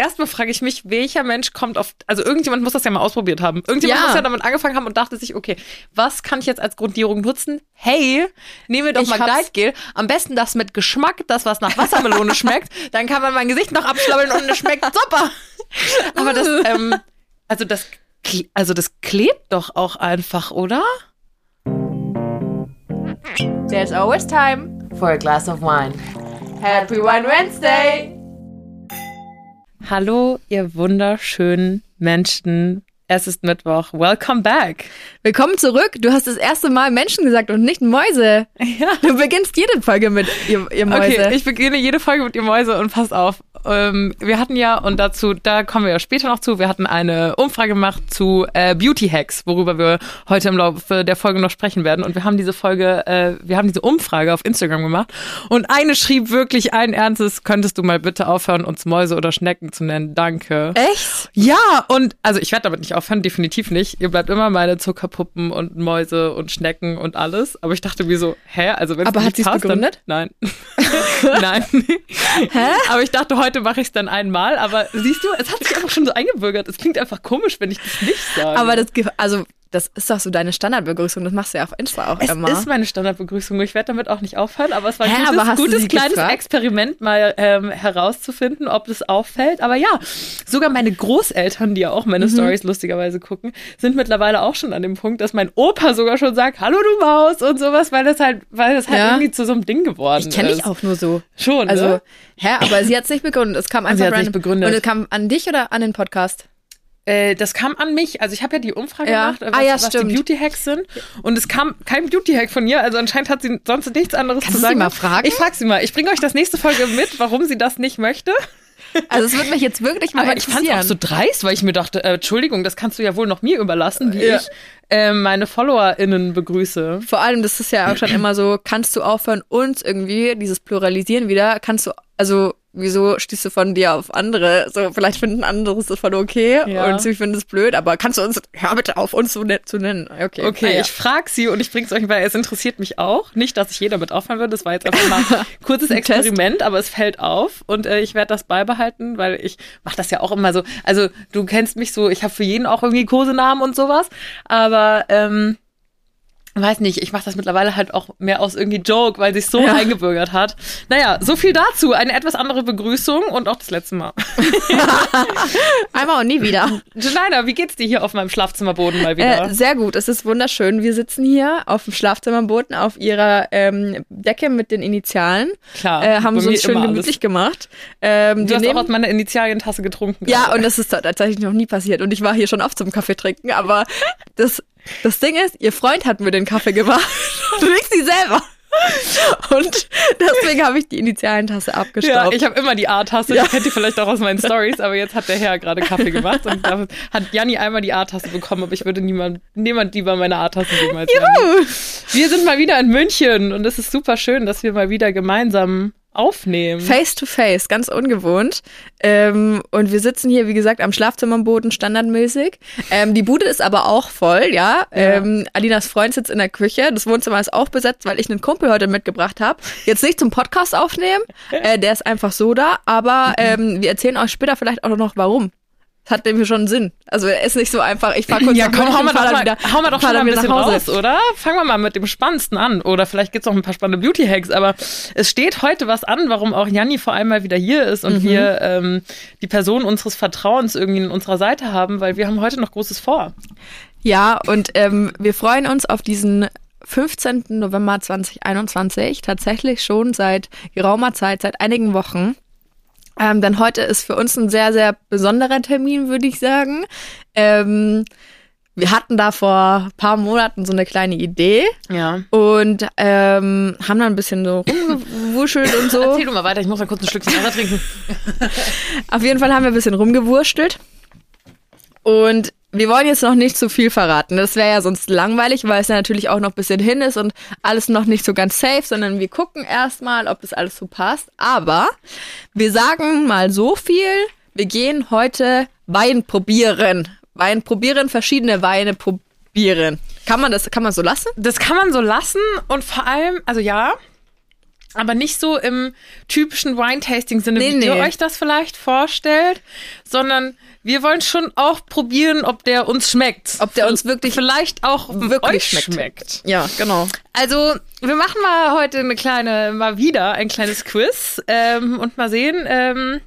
erstmal frage ich mich, welcher Mensch kommt auf, also irgendjemand muss das ja mal ausprobiert haben. Irgendjemand Ja. muss ja damit angefangen haben und dachte sich, okay, was kann ich jetzt als Grundierung nutzen? Hey, nehmen wir doch Ich mal Gleitgel. Am besten das mit Geschmack, das was nach Wassermelone schmeckt. Dann kann man mein Gesicht noch abschlabbeln und es schmeckt super. Aber das, ähm, also das, also das klebt doch auch einfach, oder? There's always time for a glass of wine. Happy Wine Wednesday! Hallo, ihr wunderschönen Menschen. Es ist Mittwoch. Welcome back. Willkommen zurück. Du hast das erste Mal Menschen gesagt und nicht Mäuse. Ja. Du beginnst jede Folge mit ihr, ihr Mäuse. Okay, ich beginne jede Folge mit ihr Mäuse und passt auf. Ähm, wir hatten ja, und dazu, da kommen wir ja später noch zu, wir hatten eine Umfrage gemacht zu äh, Beauty Hacks, worüber wir heute im Laufe der Folge noch sprechen werden. Und wir haben diese Folge, äh, wir haben diese Umfrage auf Instagram gemacht. Und eine schrieb wirklich allen Ernstes, könntest du mal bitte aufhören, uns Mäuse oder Schnecken zu nennen? Danke. Echt? Ja, und also ich werde damit nicht aufhören, definitiv nicht. Ihr bleibt immer meine Zuckerpuppen und Mäuse und Schnecken und alles. Aber ich dachte mir so, hä? Also wenn Aber hat sie's passt, begründet? Dann, nein. nein. Hä? Aber ich dachte, heute mache ich es dann einmal. Aber siehst du, es hat sich einfach schon so eingebürgert. Es klingt einfach komisch, wenn ich das nicht sage. Aber das, also, das ist doch so deine Standardbegrüßung. Das machst du ja auf Insta auch es immer. ist meine Standardbegrüßung. Ich werde damit auch nicht aufhören, aber es war ein Hä, gutes, gutes kleines gefragt? Experiment, mal ähm, herauszufinden, ob das auffällt. Aber ja, sogar meine Großeltern, die ja auch Mhm. meine Stories lustigerweise gucken, sind mittlerweile auch schon an dem Punkt, dass mein Opa sogar schon sagt, hallo du Maus und sowas, weil das halt, weil das halt Ja. irgendwie zu so einem Ding geworden ich kenne ist. dich auch nur so. Schon, Also, ne? hä, aber sie hat es nicht begründet. Es kam einfach nicht begründet. Und es kam an dich oder an den Podcast? Äh, das kam an mich. Also ich habe ja die Umfrage Ja. gemacht, äh, Ah, was, ja, was die stimmt. Beauty-Hacks sind. Und es kam kein Beauty-Hack von ihr. Also anscheinend hat sie sonst nichts anderes Kannst zu du sie sagen. mal fragen? Ich frage sie mal. Ich bringe euch das nächste Folge mit, warum sie das nicht möchte. Also, es würde mich jetzt wirklich mal Aber ich fand es auch so dreist, weil ich mir dachte, äh, Entschuldigung, das kannst du ja wohl noch mir überlassen, wie Ja. ich äh, meine FollowerInnen begrüße. Vor allem, das ist ja auch schon immer so, kannst du aufhören, uns irgendwie, dieses Pluralisieren wieder, kannst du, also, wieso stehst du von dir auf andere? So, vielleicht finden andere es voll okay Ja. und sie finden es blöd, aber kannst du uns, hör bitte auf, uns so nett zu nennen. Okay, Okay, naja. ich frage sie und ich bringe es euch, weil es interessiert mich auch. Nicht, dass ich jeder mit aufhören würde. Das war jetzt einfach mal ein kurzes Ein Test. Experiment, aber es fällt auf und äh, ich werde das beibehalten, weil ich mache das ja auch immer so. Also du kennst mich so, ich habe für jeden auch irgendwie Kosenamen und sowas, aber ähm, weiß nicht, ich mache das mittlerweile halt auch mehr aus irgendwie Joke, weil sich so Ja. eingebürgert hat. Naja, so viel dazu. Eine etwas andere Begrüßung und auch das letzte Mal. Einmal und nie wieder. Schneider, wie geht's dir hier auf meinem Schlafzimmerboden mal wieder? Äh, sehr gut, es ist wunderschön. Wir sitzen hier auf dem Schlafzimmerboden auf ihrer ähm, Decke mit den Initialen. Klar, Äh, haben mir uns schön gemütlich alles. gemacht. Ähm, Du hast nehmen- auch aus meiner Initialientasse getrunken. Ja, gerade. und das ist tatsächlich noch nie passiert. Und ich war hier schon oft zum Kaffee trinken, aber das, das Ding ist, ihr Freund hat mir den Kaffee gemacht und nicht sie selber. Und deswegen habe ich die Initialentasse ja, abgestaubt. ich habe immer die A-Tasse. Ja. Die kennt ihr vielleicht auch aus meinen Stories, aber jetzt hat der Herr gerade Kaffee gemacht und hat Janni einmal die A-Tasse bekommen, aber ich würde niemand, niemand lieber meine A-Tasse geben als Janni. Wir sind mal wieder in München und es ist super schön, dass wir mal wieder gemeinsam aufnehmen. Face to face, ganz ungewohnt. Ähm, und wir sitzen hier, wie gesagt, am Schlafzimmerboden standardmäßig. Ähm, die Bude ist aber auch voll, ja. Ähm, Alinas Freund sitzt in der Küche. Das Wohnzimmer ist auch besetzt, weil ich einen Kumpel heute mitgebracht habe. Jetzt nicht zum Podcast aufnehmen, äh, der ist einfach so da. Aber ähm, wir erzählen euch später vielleicht auch noch, warum. Hat nämlich schon Sinn. Also er ist nicht so einfach, ich fahr kurz ja, komm, hau mal, doch mal, wieder, hau mal doch schon mal ein wieder bisschen nach Hause. raus, oder? Fangen wir mal mit dem Spannendsten an. Oder vielleicht gibt's auch ein paar spannende Beauty-Hacks, aber es steht heute was an, warum auch Janni vor allem mal wieder hier ist Mhm. und wir ähm, die Person unseres Vertrauens irgendwie in unserer Seite haben, weil wir haben heute noch Großes vor. Ja, und ähm, wir freuen uns auf diesen 15. November 2021 tatsächlich schon seit geraumer Zeit, seit einigen Wochen. Ähm, denn heute ist für uns ein sehr, sehr besonderer Termin, würde ich sagen. Ähm, wir hatten da vor ein paar Monaten so eine kleine Idee Ja. und ähm, haben dann ein bisschen so rumgewuschelt und so. Erzähl du mal weiter, ich muss mal kurz ein Stückchen Wasser trinken. Auf jeden Fall haben wir ein bisschen rumgewurstelt. Und wir wollen jetzt noch nicht zu viel verraten. Das wäre ja sonst langweilig, weil es ja natürlich auch noch ein bisschen hin ist und alles noch nicht so ganz safe, sondern wir gucken erstmal, ob das alles so passt. Aber wir sagen mal so viel. Wir gehen heute Wein probieren. Wein probieren, verschiedene Weine probieren. Kann man das, kann man so lassen? Das kann man so lassen und vor allem, also ja, aber nicht so im typischen Wine-Tasting-Sinne, Nee, wie ihr nee. euch das vielleicht vorstellt, sondern wir wollen schon auch probieren, ob der uns schmeckt. Ob der uns wirklich- vielleicht auch wirklich schmeckt. schmeckt. Ja, genau. Also, wir machen mal heute eine kleine, mal wieder ein kleines Quiz ähm, und mal sehen, ähm,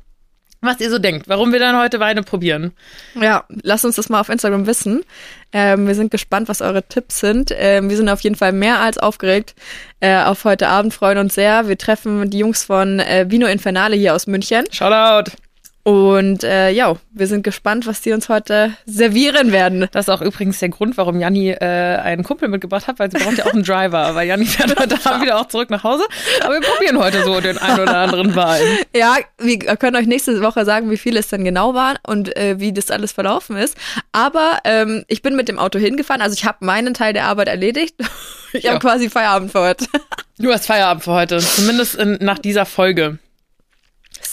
was ihr so denkt, warum wir dann heute Weine probieren. Ja, lasst uns das mal auf Instagram wissen. Ähm, wir sind gespannt, was eure Tipps sind. Ähm, wir sind auf jeden Fall mehr als aufgeregt äh, auf heute Abend, freuen uns sehr. Wir treffen die Jungs von äh, Vino Infernale hier aus München. Shoutout! Und äh, ja, wir sind gespannt, was die uns heute servieren werden. Das ist auch übrigens der Grund, warum Janni äh, einen Kumpel mitgebracht hat, weil sie braucht ja auch einen Driver, weil Janni fährt heute Abend wieder auch zurück nach Hause. Aber wir probieren heute so den einen oder anderen Wein. Ja, wir können euch nächste Woche sagen, wie viel es denn genau war und äh, wie das alles verlaufen ist. Aber ähm, ich bin mit dem Auto hingefahren, also ich habe meinen Teil der Arbeit erledigt. Ich Ja. habe quasi Feierabend für heute. Du hast Feierabend für heute, zumindest in, nach dieser Folge.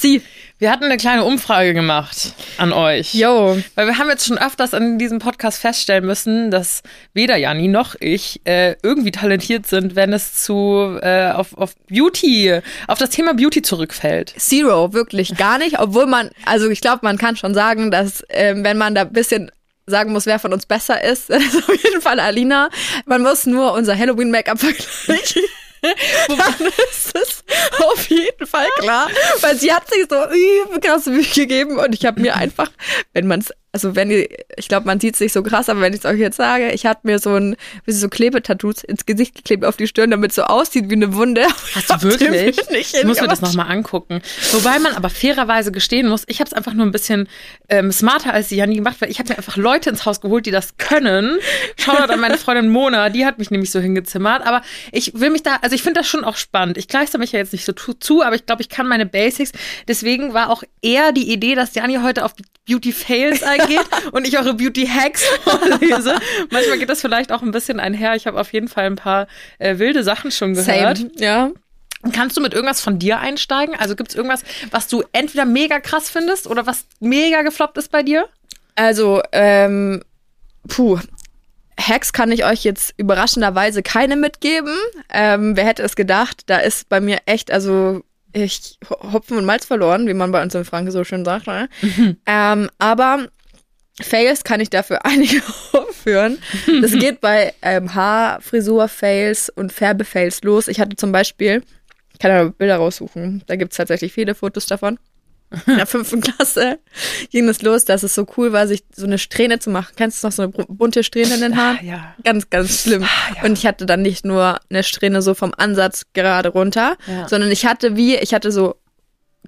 Sie. Wir hatten eine kleine Umfrage gemacht an euch. Yo. Weil wir haben jetzt schon öfters in diesem Podcast feststellen müssen, dass weder Janni noch ich äh, irgendwie talentiert sind, wenn es zu äh, auf, auf Beauty, auf das Thema Beauty zurückfällt. Zero, wirklich gar nicht. Obwohl man, also ich glaube, man kann schon sagen, dass ähm, wenn man da ein bisschen sagen muss, wer von uns besser ist, ist auf jeden Fall Alina. Man muss nur unser Halloween-Make-up vergleichen. Dann ist es auf jeden Fall klar, weil sie hat sich so übel krass Mühe gegeben und ich habe mir einfach, wenn man es, also wenn ihr, ich glaube, man sieht es nicht so krass, aber wenn ich es euch jetzt sage, ich hatte mir so ein, wie so Klebetattoos ins Gesicht geklebt auf die Stirn, damit es so aussieht wie eine Wunde. Hast du wirklich? Nicht Ich muss mir das nochmal angucken. Wobei man aber fairerweise gestehen muss, ich habe es einfach nur ein bisschen ähm, smarter als die Janni gemacht, weil ich habe mir einfach Leute ins Haus geholt, die das können. Shoutout an meine Freundin Mona, die hat mich nämlich so hingezimmert. Aber ich will mich da, also ich finde das schon auch spannend. Ich gleiche mich ja jetzt nicht so zu, aber ich glaube, ich kann meine Basics. Deswegen war auch eher die Idee, dass Janni heute auf Beauty Fails eingeht und ich eure Beauty Hacks vorlese. Manchmal geht das vielleicht auch ein bisschen einher. Ich habe auf jeden Fall ein paar äh, wilde Sachen schon gehört. Same, ja. Kannst du mit irgendwas von dir einsteigen? Also gibt es irgendwas, was du entweder mega krass findest oder was mega gefloppt ist bei dir? Also, ähm, puh. Hacks kann ich euch jetzt überraschenderweise keine mitgeben. Ähm, wer hätte es gedacht? Da ist bei mir echt, also ich Hopfen und Malz verloren, wie man bei uns in Franken so schön sagt. Ne? Ähm, aber Fails kann ich dafür einige aufführen. Das geht bei ähm, Haarfrisur-Fails und Färbe-Fails los. Ich hatte zum Beispiel, ich kann ja Bilder raussuchen, da gibt's tatsächlich viele Fotos davon. In der fünften Klasse ging es los, dass es so cool war, sich so eine Strähne zu machen. Kennst du noch so eine bunte Strähne in den Haaren? Ah, ja. Ganz, ganz schlimm. ja. Und ich hatte dann nicht nur eine Strähne so vom Ansatz gerade runter, Ja. sondern ich hatte wie, ich hatte so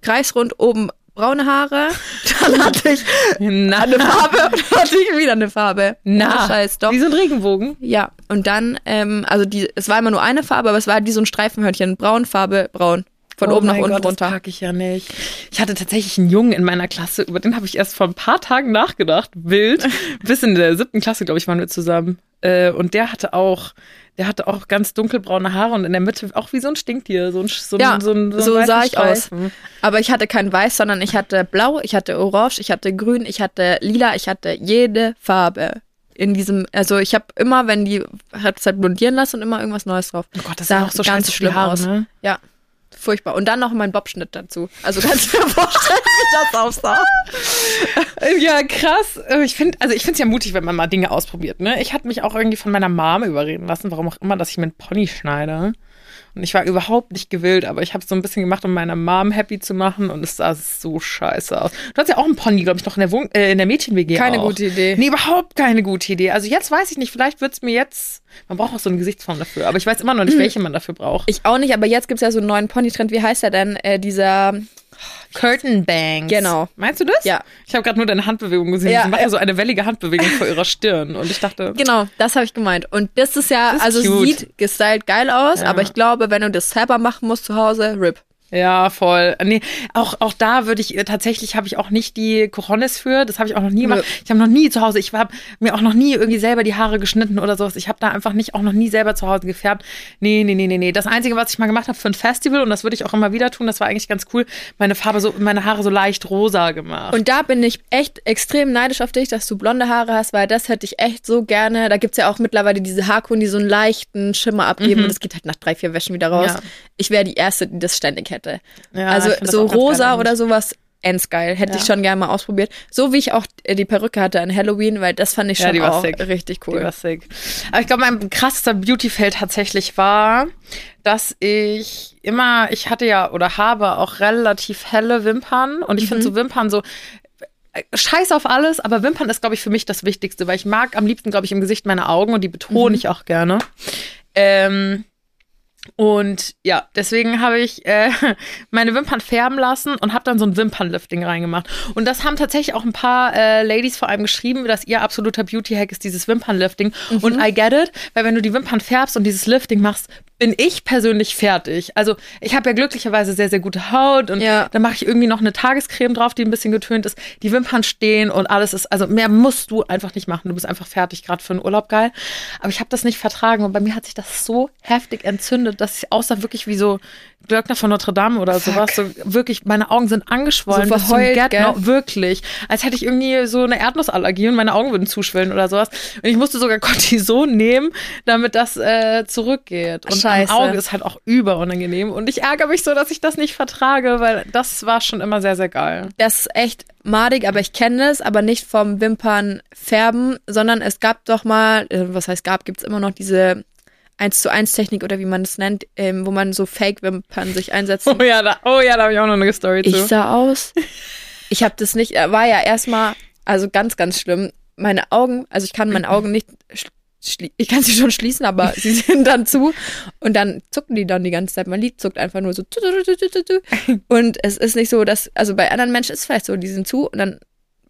kreisrund oben braune Haare, dann hatte ich Na, eine Farbe und dann hatte ich wieder eine Farbe. na. Scheiß, doch. Wie so ein Regenbogen. Ja, und dann, ähm, also die, es war immer nur eine Farbe, aber es war wie so ein Streifenhörnchen. Braun, Farbe, braun. Von Oh oben nach unten Gott, runter. Das mag ich ja nicht. Ich hatte tatsächlich einen Jungen in meiner Klasse, über den habe ich erst vor ein paar Tagen nachgedacht. Wild. Bis in der siebten Klasse, glaube ich, waren wir zusammen. Äh, und der hatte auch, der hatte auch ganz dunkelbraune Haare und in der Mitte auch wie so ein Stinktier. So ein, so ein, Ja, so ein, so ein sah weißer ich aus. Streifen. Aber ich hatte kein Weiß, sondern ich hatte Blau, ich hatte Orange, ich hatte Grün, ich hatte Lila, ich hatte jede Farbe. In diesem, also ich habe immer, wenn die hat es halt blondieren lassen und immer irgendwas Neues drauf. Oh Gott, das Sah sah auch so ganz schlimm Haare, aus. ne? Ja, furchtbar. Und dann noch mein Bobschnitt dazu. Also kannst du dir vorstellen, wie das aussah. Ja, krass. Äh, Ich finde, also ich finde es ja mutig, wenn man mal Dinge ausprobiert. Ne? Ich hatte mich auch irgendwie von meiner Mama überreden lassen, warum auch immer, dass ich mir einen Pony schneide. Und ich war überhaupt nicht gewillt, aber ich habe so ein bisschen gemacht, um meine Mom happy zu machen und es sah so scheiße aus. Du hast ja auch einen Pony, glaube ich, noch in der, Wohn äh, in der Mädchen-WG Keine auch. gute Idee. Nee, überhaupt keine gute Idee. Also jetzt weiß ich nicht, vielleicht wird's mir jetzt, man braucht auch so eine Gesichtsform dafür, aber ich weiß immer noch nicht, welche man dafür braucht. Ich auch nicht, aber jetzt gibt's ja so einen neuen Pony-Trend. Wie heißt der denn? Äh, dieser, Curtain Bangs. Genau. Meinst du das? Ja. Ich habe gerade nur deine Handbewegung gesehen. Ja, Sie macht ja so eine wellige Handbewegung vor ihrer Stirn. Und ich dachte, genau, das habe ich gemeint. Und das ist ja, Das ist also cute. sieht gestylt geil aus, Ja. aber ich glaube, wenn du das selber machen musst zu Hause, RIP. Ja, voll. Nee, auch, auch da würde ich, tatsächlich habe ich auch nicht die Coronis für. Das habe ich auch noch nie gemacht. Ich habe noch nie zu Hause, ich habe mir auch noch nie irgendwie selber die Haare geschnitten oder sowas. Ich habe da einfach nicht, auch noch nie selber zu Hause gefärbt. Nee, nee, nee, nee, nee. Das Einzige, was ich mal gemacht habe für ein Festival, und das würde ich auch immer wieder tun, das war eigentlich ganz cool, meine Farbe so, meine Haare so leicht rosa gemacht. Und da bin ich echt extrem neidisch auf dich, dass du blonde Haare hast, weil das hätte ich echt so gerne. Da gibt's ja auch mittlerweile diese Haarkunden, die so einen leichten Schimmer abgeben Mhm. und das geht halt nach drei, vier Wäschen wieder raus. Ja. Ich wäre die Erste, die das ständig hätte. Ja, also so rosa oder sowas, endgeil. Hätte Ja. ich schon gerne mal ausprobiert. So wie ich auch äh, die Perücke hatte an Halloween, weil das fand ich Ja, schon die war auch sick. richtig Die cool. war sick. Aber ich glaube, mein krassester Beauty-Fail tatsächlich war, dass ich immer, ich hatte ja oder habe auch relativ helle Wimpern und ich finde so Wimpern so äh, Scheiß auf alles, aber Wimpern ist, glaube ich, für mich das Wichtigste, weil ich mag am liebsten, glaube ich, im Gesicht meine Augen und die betone ich auch gerne. Ähm, und ja, deswegen habe ich äh, meine Wimpern färben lassen und habe dann so ein Wimpernlifting reingemacht. Und das haben tatsächlich auch ein paar äh, Ladies vor allem geschrieben, dass ihr absoluter Beauty-Hack ist dieses Wimpernlifting. Und I get it, weil wenn du die Wimpern färbst und dieses Lifting machst, bin ich persönlich fertig. Also ich habe ja glücklicherweise sehr, sehr gute Haut und Ja. dann mache ich irgendwie noch eine Tagescreme drauf, die ein bisschen getönt ist. Die Wimpern stehen und alles ist, also mehr musst du einfach nicht machen. Du bist einfach fertig, gerade für einen Urlaub geil. Aber ich habe das nicht vertragen und bei mir hat sich das so heftig entzündet, dass ich aussah wirklich wie so Glöckner von Notre Dame oder sowas. So wirklich, meine Augen sind angeschwollen. So bis verheult, gell? No, wirklich. Als hätte ich irgendwie so eine Erdnussallergie und meine Augen würden zuschwillen oder sowas. Und ich musste sogar Cortison nehmen, damit das äh, zurückgeht. Und am Auge ist halt auch überunangenehm. Und ich ärgere mich so, dass ich das nicht vertrage, weil das war schon immer sehr, sehr geil. Das ist echt madig, aber ich kenne es, aber nicht vom Wimpern färben, sondern es gab doch mal, äh, was heißt gab, gibt's immer noch diese 1 zu 1 Technik oder wie man es nennt, ähm, wo man so Fake-Wimpern sich einsetzt. Oh ja, da, oh ja, da habe ich auch noch eine Story Ich zu. sah aus. Ich habe das nicht, äh, war ja erstmal, also ganz, ganz schlimm. Meine Augen, also ich kann meine Augen nicht, ich kann sie schon schließen, aber sie sind dann zu und dann zucken die dann die ganze Zeit. Mein Lied zuckt einfach nur so. Und es ist nicht so, dass, also bei anderen Menschen ist es vielleicht so, die sind zu und dann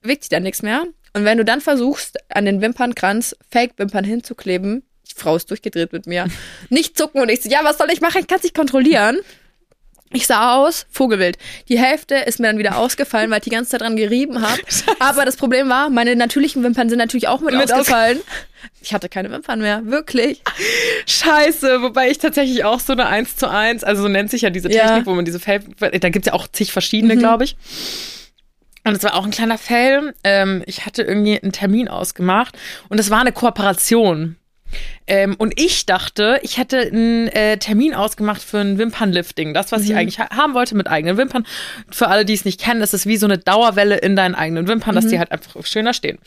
bewegt sich dann nichts mehr. Und wenn du dann versuchst, an den Wimpernkranz Fake-Wimpern hinzukleben, die Frau ist durchgedreht mit mir, nicht zucken und ich so, ja, was soll ich machen? Ich kann es nicht kontrollieren. Ich sah aus, Vogelwild. Die Hälfte ist mir dann wieder ausgefallen, weil ich die ganze Zeit dran gerieben habe. Aber das Problem war, meine natürlichen Wimpern sind natürlich auch mit, Mit aus- ausgefallen. Ich hatte keine Wimpern mehr, wirklich. Scheiße, wobei ich tatsächlich auch so eine 1 zu 1, also so nennt sich ja diese Ja. Technik, wo man diese Fail, da gibt's ja auch zig verschiedene, glaube ich. Und es war auch ein kleiner Fail. Ähm, ich hatte irgendwie einen Termin ausgemacht und es war eine Kooperation. Ähm, und ich dachte, ich hätte einen äh, Termin ausgemacht für ein Wimpernlifting. Das, was ich eigentlich ha haben wollte mit eigenen Wimpern. Für alle, die es nicht kennen, das ist wie so eine Dauerwelle in deinen eigenen Wimpern, dass die halt einfach schöner stehen.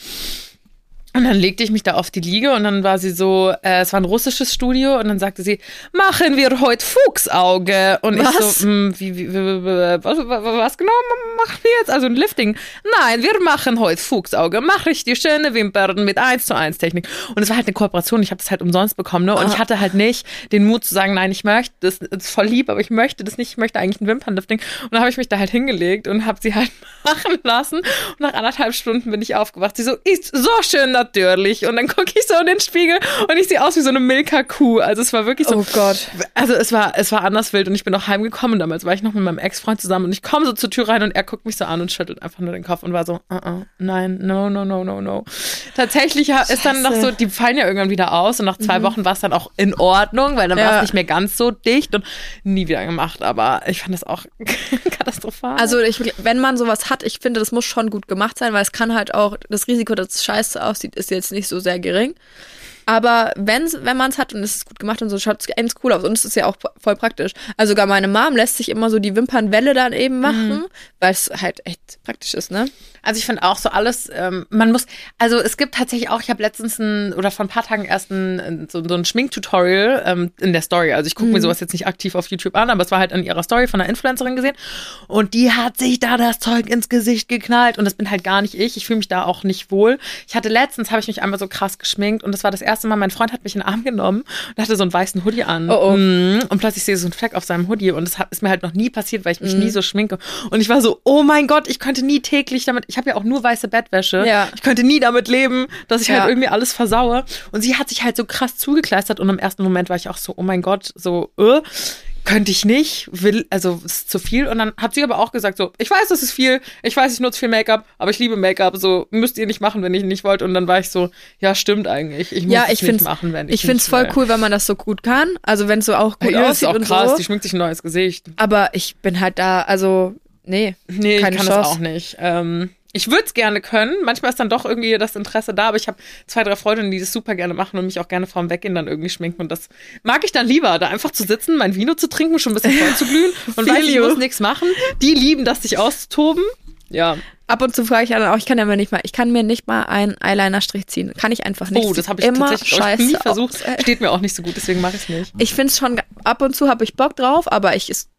Und dann legte ich mich da auf die Liege und dann war sie so, äh, es war ein russisches Studio und dann sagte sie, machen wir heute Fuchsauge. Und ich Was? so, hm, wie, wie, wie, was, was, genau machen wir jetzt? Also ein Lifting. Nein, wir machen heute Fuchsauge. Mach ich die schöne Wimpern mit 1 zu 1 Technik. Und es war halt eine Kooperation, ich habe das halt umsonst bekommen. Ne? Und ich hatte halt nicht den Mut zu sagen, nein, ich möchte das, ist voll lieb, aber ich möchte das nicht, ich möchte eigentlich ein Wimpernlifting. Und dann habe ich mich da halt hingelegt und habe sie halt machen lassen. Und nach anderthalb Stunden bin ich aufgewacht. Sie so, ist so schön natürlich. Und dann gucke ich so in den Spiegel und ich sehe aus wie so eine Milka-Kuh. Also es war wirklich so. Oh Gott. Also es war, es war anders wild und ich bin auch heimgekommen. Damals war ich noch mit meinem Ex-Freund zusammen und ich komme so zur Tür rein und er guckt mich so an und schüttelt einfach nur den Kopf und war so, uh -uh, nein, no, no, no, no, no. Tatsächlich ha- ist dann noch Scheiße. so, die fallen ja irgendwann wieder aus und nach zwei Wochen war es dann auch in Ordnung, weil dann war Ja. es nicht mehr ganz so dicht und nie wieder gemacht. Aber ich fand das auch katastrophal. Also ich, wenn man sowas hat, ich finde, das muss schon gut gemacht sein, weil es kann halt auch, das Risiko, dass es scheiße aussieht, ist jetzt nicht so sehr gering. Aber wenn's, wenn man es hat und es ist gut gemacht und so, schaut es ganz cool aus. Und es ist ja auch voll praktisch. Also sogar meine Mom lässt sich immer so die Wimpernwelle dann eben machen, weil es halt echt praktisch ist, ne? Also ich finde auch so alles, ähm, man muss, also es gibt tatsächlich auch, ich habe letztens ein, oder vor ein paar Tagen erst ein, so, so ein Schminktutorial ähm, in der Story. Also ich gucke mir sowas jetzt nicht aktiv auf YouTube an, aber es war halt in ihrer Story von einer Influencerin gesehen. Und die hat sich da das Zeug ins Gesicht geknallt. Und das bin halt gar nicht ich. Ich fühle mich da auch nicht wohl. Ich hatte letztens, habe ich mich einmal so krass geschminkt und das war das erste Mal, mein Freund hat mich in den Arm genommen und hatte so einen weißen Hoodie an. Oh, oh. Mhm. Und plötzlich sehe ich so einen Fleck auf seinem Hoodie und das ist mir halt noch nie passiert, weil ich mich nie so schminke. Und ich war so, oh mein Gott, ich könnte nie täglich damit, ich habe ja auch nur weiße Bettwäsche. Ja. Ich könnte nie damit leben, dass ich Ja. halt irgendwie alles versaue. Und sie hat sich halt so krass zugekleistert und im ersten Moment war ich auch so, oh mein Gott, so, äh. Könnte ich nicht, will, also es ist zu viel. Und dann hat sie aber auch gesagt, so, ich weiß, das ist viel, ich weiß, ich nutze viel Make-up, aber ich liebe Make-up, so müsst ihr nicht machen, wenn ich nicht wollt. Und dann war ich so, ja, stimmt eigentlich. Ich muss Ja, es ich nicht find's, machen, wenn ich ich find's nicht voll will. cool, wenn man das so gut kann. Also wenn es so auch gut ihr ist es aussieht auch und krass, so. die schminkt sich ein neues Gesicht. Aber ich bin halt da, also nee, Nee, keine ich kann Chance. das auch nicht. Ähm, ich würde es gerne können. Manchmal ist dann doch irgendwie das Interesse da, aber ich habe zwei, drei Freundinnen, die das super gerne machen und mich auch gerne vorm Weggehen dann irgendwie schminken. Und das mag ich dann lieber, da einfach zu sitzen, mein Vino zu trinken, schon ein bisschen voll zu glühen und weiß, ich muss nichts machen. Die lieben das, sich auszutoben. Ja. Ab und zu frage ich dann auch, ich kann ja mir nicht mal, ich kann mir nicht mal einen Eyeliner-Strich ziehen. Kann ich einfach nicht. Oh, das habe ich immer tatsächlich glaub ich, scheiße nie versucht. aus. Steht mir auch nicht so gut, deswegen mache ich es nicht. Ich finde es schon, ab und zu habe ich Bock drauf, aber ich ist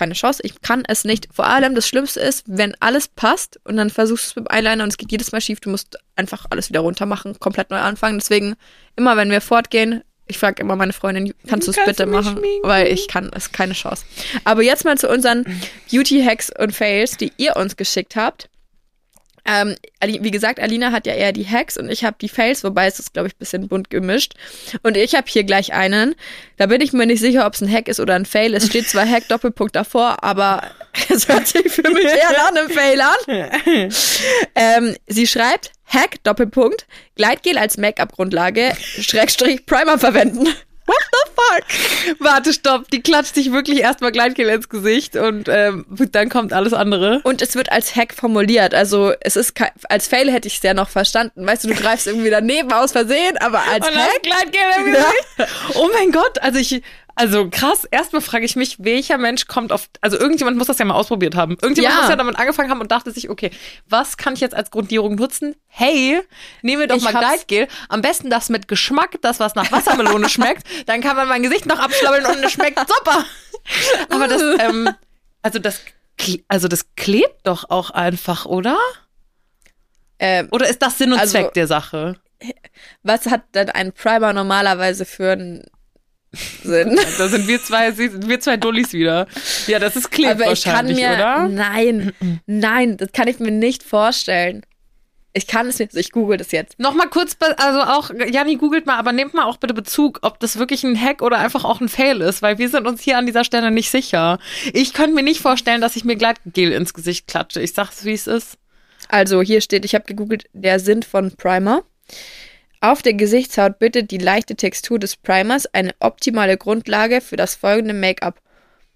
keine Chance. Ich kann es nicht. Vor allem das Schlimmste ist, wenn alles passt und dann versuchst du es mit dem Eyeliner und es geht jedes Mal schief, du musst einfach alles wieder runter machen, komplett neu anfangen. Deswegen, immer wenn wir fortgehen, ich frage immer meine Freundin, kannst du es bitte machen? schminken? Weil ich kann, es ist keine Chance. Aber jetzt mal zu unseren Beauty-Hacks und Fails, die ihr uns geschickt habt. Ähm, wie gesagt, Alina hat ja eher die Hacks und ich habe die Fails, wobei es ist, glaube ich, bisschen bunt gemischt. Und ich habe hier gleich einen. Da bin ich mir nicht sicher, ob es ein Hack ist oder ein Fail. Es steht zwar Hack Doppelpunkt davor, aber es hört sich für mich eher nach einem Fail an. ähm, sie schreibt Hack Doppelpunkt Gleitgel als Make-up-Grundlage Schrägstrich Primer verwenden. What the fuck? Warte, stopp. Die klatscht sich wirklich erstmal Gleitgel ins Gesicht und ähm, dann kommt alles andere. Und es wird als Hack formuliert. Also es ist kein, als Fail hätte ich es ja noch verstanden. Weißt du, du greifst irgendwie daneben aus Versehen, aber als Und Hack. Gleitgel im Ja. Gesicht. Oh mein Gott, also ich, also krass, erstmal frage ich mich, welcher Mensch kommt auf, also irgendjemand muss das ja mal ausprobiert haben. Irgendjemand Ja. muss ja damit angefangen haben und dachte sich, okay, was kann ich jetzt als Grundierung nutzen? Hey, nehmen wir doch Ich mal Gleitgel. Am besten das mit Geschmack, das was nach Wassermelone schmeckt. Dann kann man mein Gesicht noch abschlabbeln und es schmeckt super. Aber das, ähm, also das, also das klebt doch auch einfach, oder? Ähm, Oder ist das Sinn und Also- Zweck der Sache? was hat denn ein Primer normalerweise für einen Sinn? Da sind wir zwei, sind wir zwei Dullis wieder. Ja, das ist klebt aber ich kann wahrscheinlich, mir. oder? Nein, nein, das kann ich mir nicht vorstellen. Ich kann es nicht. Ich google das jetzt. Noch mal kurz, also auch, Janni googelt mal, aber nehmt mal auch bitte Bezug, ob das wirklich ein Hack oder einfach auch ein Fail ist, weil wir sind uns hier an dieser Stelle nicht sicher. Ich könnte mir nicht vorstellen, dass ich mir Gleitgel ins Gesicht klatsche. Ich sag's, wie es ist. Also hier steht, ich habe gegoogelt, der Sinn von Primer. Auf der Gesichtshaut bittet die leichte Textur des Primers eine optimale Grundlage für das folgende Make-up.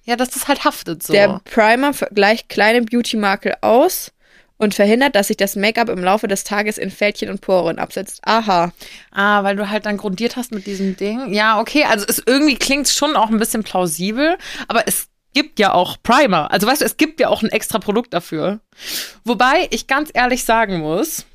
Ja, dass das halt haftet so. Der Primer gleicht kleine Beauty-Makel aus und verhindert, dass sich das Make-up im Laufe des Tages in Fältchen und Poren absetzt. Aha. Ah, weil du halt dann grundiert hast mit diesem Ding. Ja, okay, also es irgendwie klingt schon auch ein bisschen plausibel, aber es gibt ja auch Primer. Also weißt du, es gibt ja auch ein extra Produkt dafür. Wobei ich ganz ehrlich sagen muss,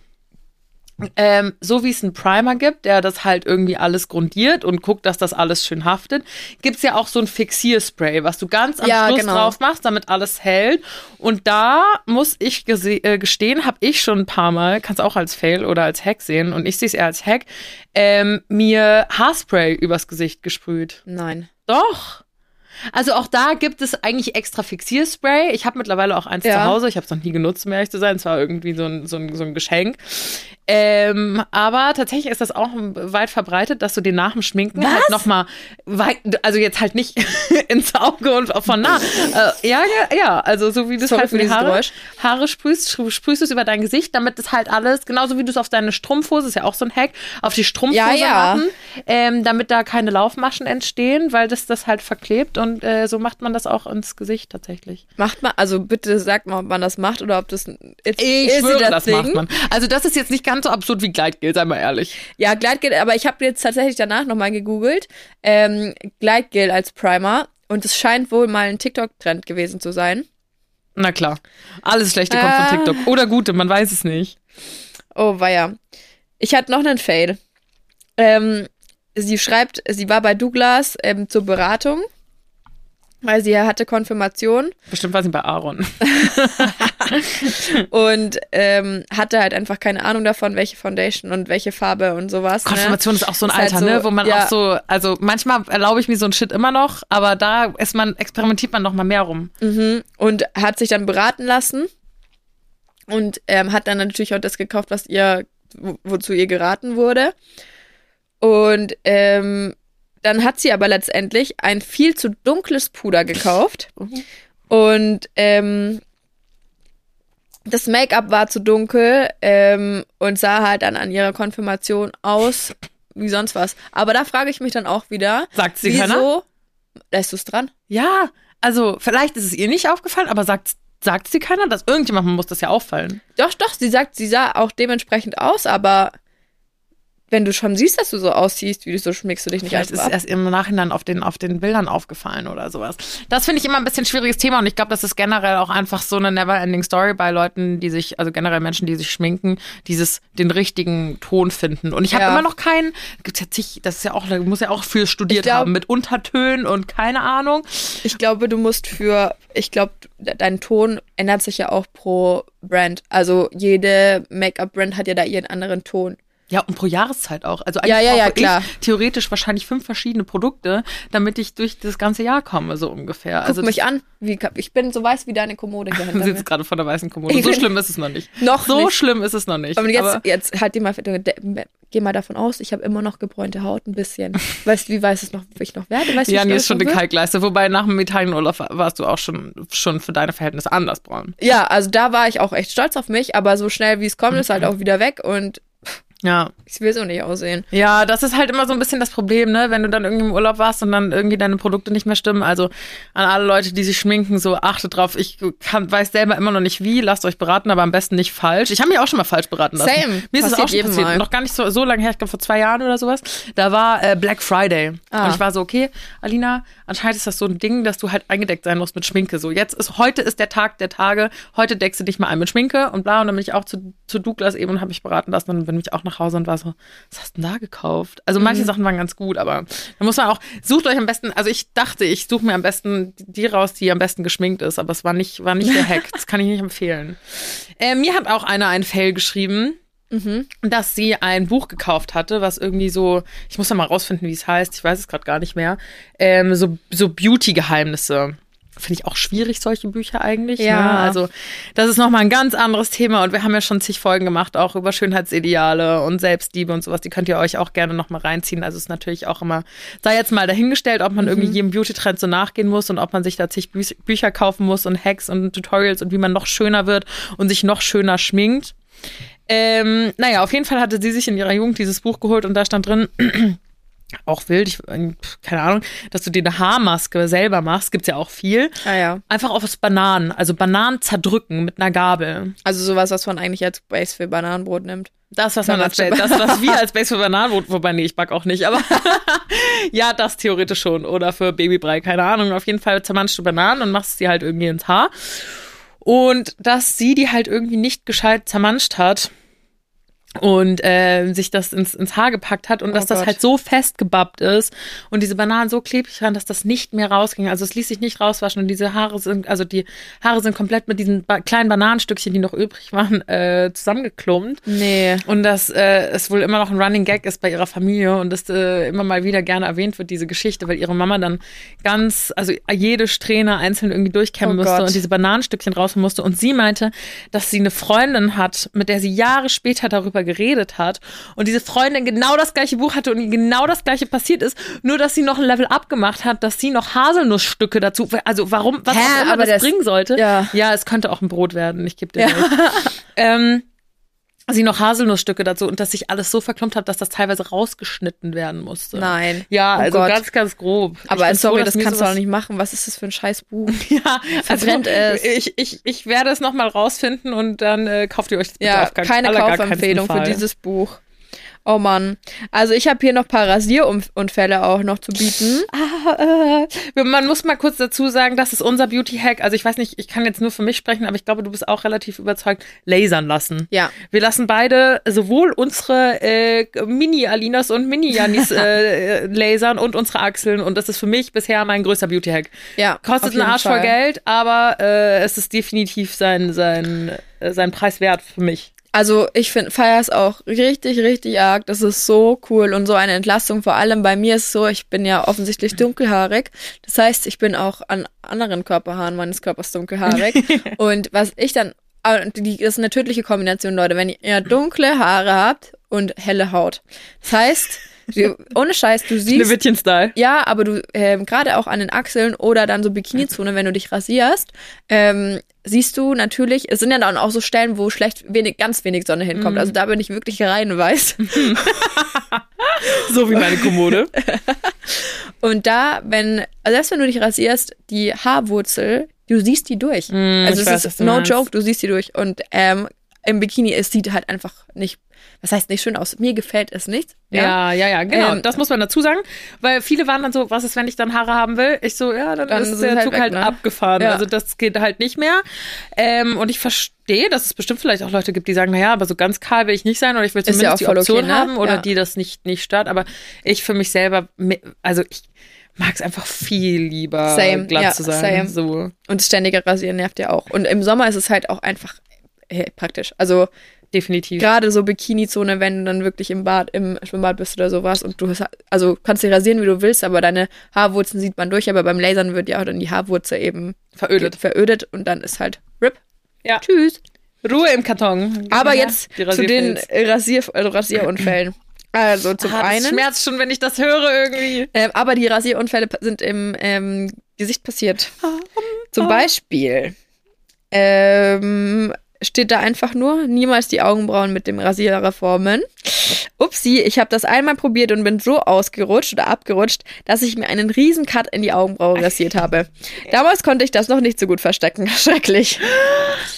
ähm, so wie es einen Primer gibt, der das halt irgendwie alles grundiert und guckt, dass das alles schön haftet, gibt's ja auch so ein Fixierspray, was du ganz am Ja, Schluss genau. drauf machst, damit alles hält. Und da muss ich äh, gestehen, habe ich schon ein paar Mal, kannst auch als Fail oder als Hack sehen, und ich sehe es eher als Hack, ähm, mir Haarspray übers Gesicht gesprüht. Nein. Doch. Also auch da gibt es eigentlich extra Fixierspray. Ich habe mittlerweile auch eins Ja. zu Hause. Ich habe es noch nie genutzt, um ehrlich zu sein. Es war irgendwie so ein, so ein, so ein Geschenk. Ähm, aber tatsächlich ist das auch weit verbreitet, dass du den nach dem Schminken Was? halt nochmal weit, also jetzt halt nicht ins Auge und von nah. Äh, ja, ja, ja, also so wie du es halt für die Haare, Geräusch. Haare sprühst, sprü- sprühst es über dein Gesicht, damit das halt alles, genauso wie du es auf deine Strumpfhose, ist ja auch so ein Hack, auf die Strumpfhose Ja, ja. machen, ähm, damit da keine Laufmaschen entstehen, weil das das halt verklebt und äh, so macht man das auch ins Gesicht tatsächlich. Macht man, also bitte sagt mal, ob man das macht oder ob das. Ich schwöre, das thing? macht man. Also das ist jetzt nicht ganz so absurd wie Gleitgel, sei mal ehrlich. Ja, Gleitgel, aber ich habe jetzt tatsächlich danach nochmal gegoogelt. Ähm, Gleitgel als Primer. Und es scheint wohl mal ein TikTok-Trend gewesen zu sein. Na klar. Alles Schlechte kommt Ah. von TikTok. Oder Gute, man weiß es nicht. Oh, weia. Ich hatte noch einen Fail. Ähm, sie schreibt, sie war bei Douglas ähm, zur Beratung, weil sie ja hatte Konfirmation Bestimmt war sie bei Aaron. und ähm, hatte halt einfach keine Ahnung davon, welche Foundation und welche Farbe und sowas. Konfirmation ist auch so ein Ist halt Alter, so, ne? Wo man ja. auch so, also manchmal erlaube ich mir so ein Shit immer noch, aber da ist man, experimentiert man noch mal mehr rum. Mhm. Und hat sich dann beraten lassen und ähm, hat dann natürlich auch das gekauft, was ihr, wo, wozu ihr geraten wurde. Und ähm, dann hat sie aber letztendlich ein viel zu dunkles Puder gekauft. Und ähm, das Make-up war zu dunkel ähm, und sah halt dann an ihrer Konfirmation aus wie sonst was. Aber da frage ich mich dann auch wieder, Sagt sie wieso keiner? lässt du es dran? Ja, also vielleicht ist es ihr nicht aufgefallen, aber sagt, sagt sie keiner, dass irgendjemandem muss das ja auffallen. Doch, doch, sie sagt, sie sah auch dementsprechend aus, aber wenn du schon siehst, dass du so aussiehst, wie du so schmickst du dich nicht Vielleicht ist einfach es ab. erst im Nachhinein auf den, auf den Bildern aufgefallen oder sowas. Das finde ich immer ein bisschen schwieriges Thema und ich glaube, das ist generell auch einfach so eine never-ending Story bei Leuten, die sich, also generell Menschen, die sich schminken, dieses, den richtigen Ton finden. Und ich habe Ja. immer noch keinen, gibt's ja zig, das ist ja auch, da muss ja auch viel studiert glaub- haben mit Untertönen und keine Ahnung. Ich glaube, du musst für, ich glaube, dein Ton ändert sich ja auch pro Brand. Also jede Make-up-Brand hat ja da ihren anderen Ton. Ja, und pro Jahreszeit auch. Also eigentlich Ja, ja, ja, brauche klar. ich theoretisch wahrscheinlich fünf verschiedene Produkte, damit ich durch das ganze Jahr komme, so ungefähr. Guck also mich an, wie, ich bin so weiß wie deine Kommode hier Du sitzt gerade vor der weißen Kommode. So schlimm ist es noch nicht. Noch so nicht. schlimm ist es noch nicht. Aber jetzt, Aber jetzt halt dir mal, geh mal davon aus, ich habe immer noch gebräunte Haut ein bisschen. Weißt du, wie weiß es noch, wie ich noch werde? Weißt Jan ist schon eine? Kalkleiste. Wobei nach dem Italienurlaub warst du auch schon, schon für deine Verhältnisse anders braun. Ja, also da war ich auch echt stolz auf mich, aber so schnell wie es kommt, ist halt auch wieder weg und Ja. ich will so nicht aussehen. Ja, das ist halt immer so ein bisschen das Problem, ne? Wenn du dann irgendwie im Urlaub warst und dann irgendwie deine Produkte nicht mehr stimmen. Also an alle Leute, die sich schminken, so achtet drauf. Ich kann, weiß selber immer noch nicht wie. Lasst euch beraten, aber am besten nicht falsch. Ich habe mich auch schon mal falsch beraten lassen. Same. Mir ist es auch schon passiert. Mal. Noch gar nicht so, so lange her, ich glaube vor zwei Jahren oder sowas. Da war äh, Black Friday. Ah. Und ich war so, okay, Alina, anscheinend ist das so ein Ding, dass du halt eingedeckt sein musst mit Schminke. So, jetzt ist, heute ist der Tag der Tage. Heute deckst du dich mal ein mit Schminke und bla. Und dann bin ich auch zu, zu Douglas eben und habe mich beraten lassen. Und bin ich auch nach Hause und war so, was hast du denn da gekauft? Also Mhm. manche Sachen waren ganz gut, aber da muss man auch, sucht euch am besten, also ich dachte, ich suche mir am besten die raus, die am besten geschminkt ist, aber es war nicht, war nicht der Hack. Das kann ich nicht empfehlen. Äh, mir hat auch einer einen Fail geschrieben dass sie ein Buch gekauft hatte, was irgendwie so, ich muss ja mal rausfinden, wie es heißt, ich weiß es gerade gar nicht mehr, ähm, so, so Beauty-Geheimnisse. Finde ich auch schwierig, solche Bücher eigentlich. Ja. Ne? Also, das ist nochmal ein ganz anderes Thema und wir haben ja schon zig Folgen gemacht, auch über Schönheitsideale und Selbstliebe und sowas. Die könnt ihr euch auch gerne nochmal reinziehen. Also, es ist natürlich auch immer, sei jetzt mal dahingestellt, ob man irgendwie jedem Beauty-Trend so nachgehen muss und ob man sich da zig Bü Bücher kaufen muss und Hacks und Tutorials und wie man noch schöner wird und sich noch schöner schminkt. Ähm, naja, auf jeden Fall hatte sie sich in ihrer Jugend dieses Buch geholt und da stand drin, auch wild, ich, keine Ahnung, dass du dir eine Haarmaske selber machst, gibt's ja auch viel. Ah ja. Einfach auf Bananen, also Bananen zerdrücken mit einer Gabel. Also sowas, was man eigentlich als Base für Bananenbrot nimmt. Das, was man als das, was wir als Base für Bananenbrot, wobei, nee, ich back auch nicht, aber ja, das theoretisch schon. Oder für Babybrei, keine Ahnung. Auf jeden Fall zermanschst du Bananen und machst sie halt irgendwie ins Haar. Und dass sie die halt irgendwie nicht gescheit zermanscht hat und äh, sich das ins, ins Haar gepackt hat und Oh dass das Gott. halt so festgebappt ist und diese Bananen so klebrig waren, dass das nicht mehr rausging. Also es ließ sich nicht rauswaschen und diese Haare sind, also die Haare sind komplett mit diesen ba kleinen Bananenstückchen, die noch übrig waren, äh, zusammengeklumpt. Nee. Und dass äh, es wohl immer noch ein Running Gag ist bei ihrer Familie und dass äh, immer mal wieder gerne erwähnt wird, diese Geschichte, weil ihre Mama dann ganz, also jede Strähne einzeln irgendwie durchkämmen Oh musste Gott. und diese Bananenstückchen rausholen musste. Und sie meinte, dass sie eine Freundin hat, mit der sie Jahre später darüber geredet hat und diese Freundin genau das gleiche Buch hatte und genau das gleiche passiert ist, nur dass sie noch ein Level abgemacht hat, dass sie noch Haselnussstücke dazu, also warum, was Hä, auch immer aber das, das- bringen sollte. ja. ja, es könnte auch ein Brot werden, ich gebe dir recht. Ähm, sie noch Haselnussstücke dazu und dass sich alles so verklumpt hat, dass das teilweise rausgeschnitten werden musste. Nein. Ja, Oh also Gott. ganz, ganz grob. Ich Aber bin sorry, froh, das kannst du auch nicht machen. Was ist das für ein scheiß Buch? Ja, also Verbrennt es. Ich, ich, ich werde es nochmal rausfinden und dann äh, kauft ihr euch das bitte Ja, auf gar, keine Kaufempfehlung für dieses Buch. Oh Mann. Also ich habe hier noch ein paar Rasierunfälle auch noch zu bieten. Ah, äh, man muss mal kurz dazu sagen, das ist unser Beauty-Hack. Also ich weiß nicht, ich kann jetzt nur für mich sprechen, aber ich glaube, du bist auch relativ überzeugt. Lasern lassen. Ja. Wir lassen beide sowohl unsere äh, Mini-Alinas und Mini-Janis äh, lasern und unsere Achseln. Und das ist für mich bisher mein größter Beauty-Hack. Ja. Kostet einen Arsch voll. Geld, aber äh, es ist definitiv sein, sein, äh, sein Preis wert für mich. Also ich finde, feier es auch richtig, richtig arg. Das ist so cool und so eine Entlastung. Vor allem bei mir ist es so, ich bin ja offensichtlich dunkelhaarig. Das heißt, ich bin auch an anderen Körperhaaren meines Körpers dunkelhaarig. und was ich dann, ah, die, das ist eine tödliche Kombination, Leute. Wenn ihr dunkle Haare habt und helle Haut. Das heißt, Du- Ohne Scheiß, du siehst. Schneewittchen-Style. Ja, aber du, ähm, gerade auch an den Achseln oder dann so Bikini-Zone, wenn du dich rasierst, ähm, siehst du natürlich, es sind ja dann auch so Stellen, wo schlecht wenig, ganz wenig Sonne hinkommt. Also da bin ich wirklich rein weiß. So wie meine Kommode. Und da, wenn, also selbst wenn du dich rasierst, die Haarwurzel, du siehst die durch. Mm, also es weiß, ist no meinst. joke, du siehst die durch. Und ähm, im Bikini, es sieht halt einfach nicht, was heißt nicht schön aus. Mir gefällt es nicht. Ja, ja, ja, genau. Ähm, das muss man dazu sagen. Weil viele waren dann so, was ist, wenn ich dann Haare haben will? Ich so, ja, dann, Dann ist der halt Zug weg, halt ne? abgefahren. Ja. Also das geht halt nicht mehr. Ähm, und ich verstehe, dass es bestimmt vielleicht auch Leute gibt, die sagen, naja, aber so ganz kahl will ich nicht sein oder ich will ja zumindest auch die Option okay, ne? haben oder Ja. die das nicht, nicht stört. Aber ich für mich selber, also ich mag es einfach viel lieber, Same, glatt ja, zu sein. same. So. Und das ständige Rasieren nervt ja auch. Und im Sommer ist es halt auch einfach praktisch. Also Definitiv. gerade so Bikini-Zone, wenn du dann wirklich im Bad, im Schwimmbad bist oder sowas und du hast, also kannst dich rasieren, wie du willst, aber deine Haarwurzeln sieht man durch, aber beim Lasern wird ja auch dann die Haarwurzel eben Verödet. verödet und dann ist halt RIP. Ja. Tschüss. Ruhe im Karton. Aber Ja, jetzt zu den. Rasier also Rasierunfällen. Also zum Ah, einen, schmerzt schon, wenn ich das höre irgendwie. ähm, aber die Rasierunfälle sind im ähm, Gesicht passiert. Zum Beispiel ähm, steht da einfach nur, niemals die Augenbrauen mit dem Rasierer formen. Upsi, ich habe das einmal probiert und bin so ausgerutscht oder abgerutscht, dass ich mir einen riesen Cut in die Augenbraue rasiert habe. Damals konnte ich das noch nicht so gut verstecken. Schrecklich.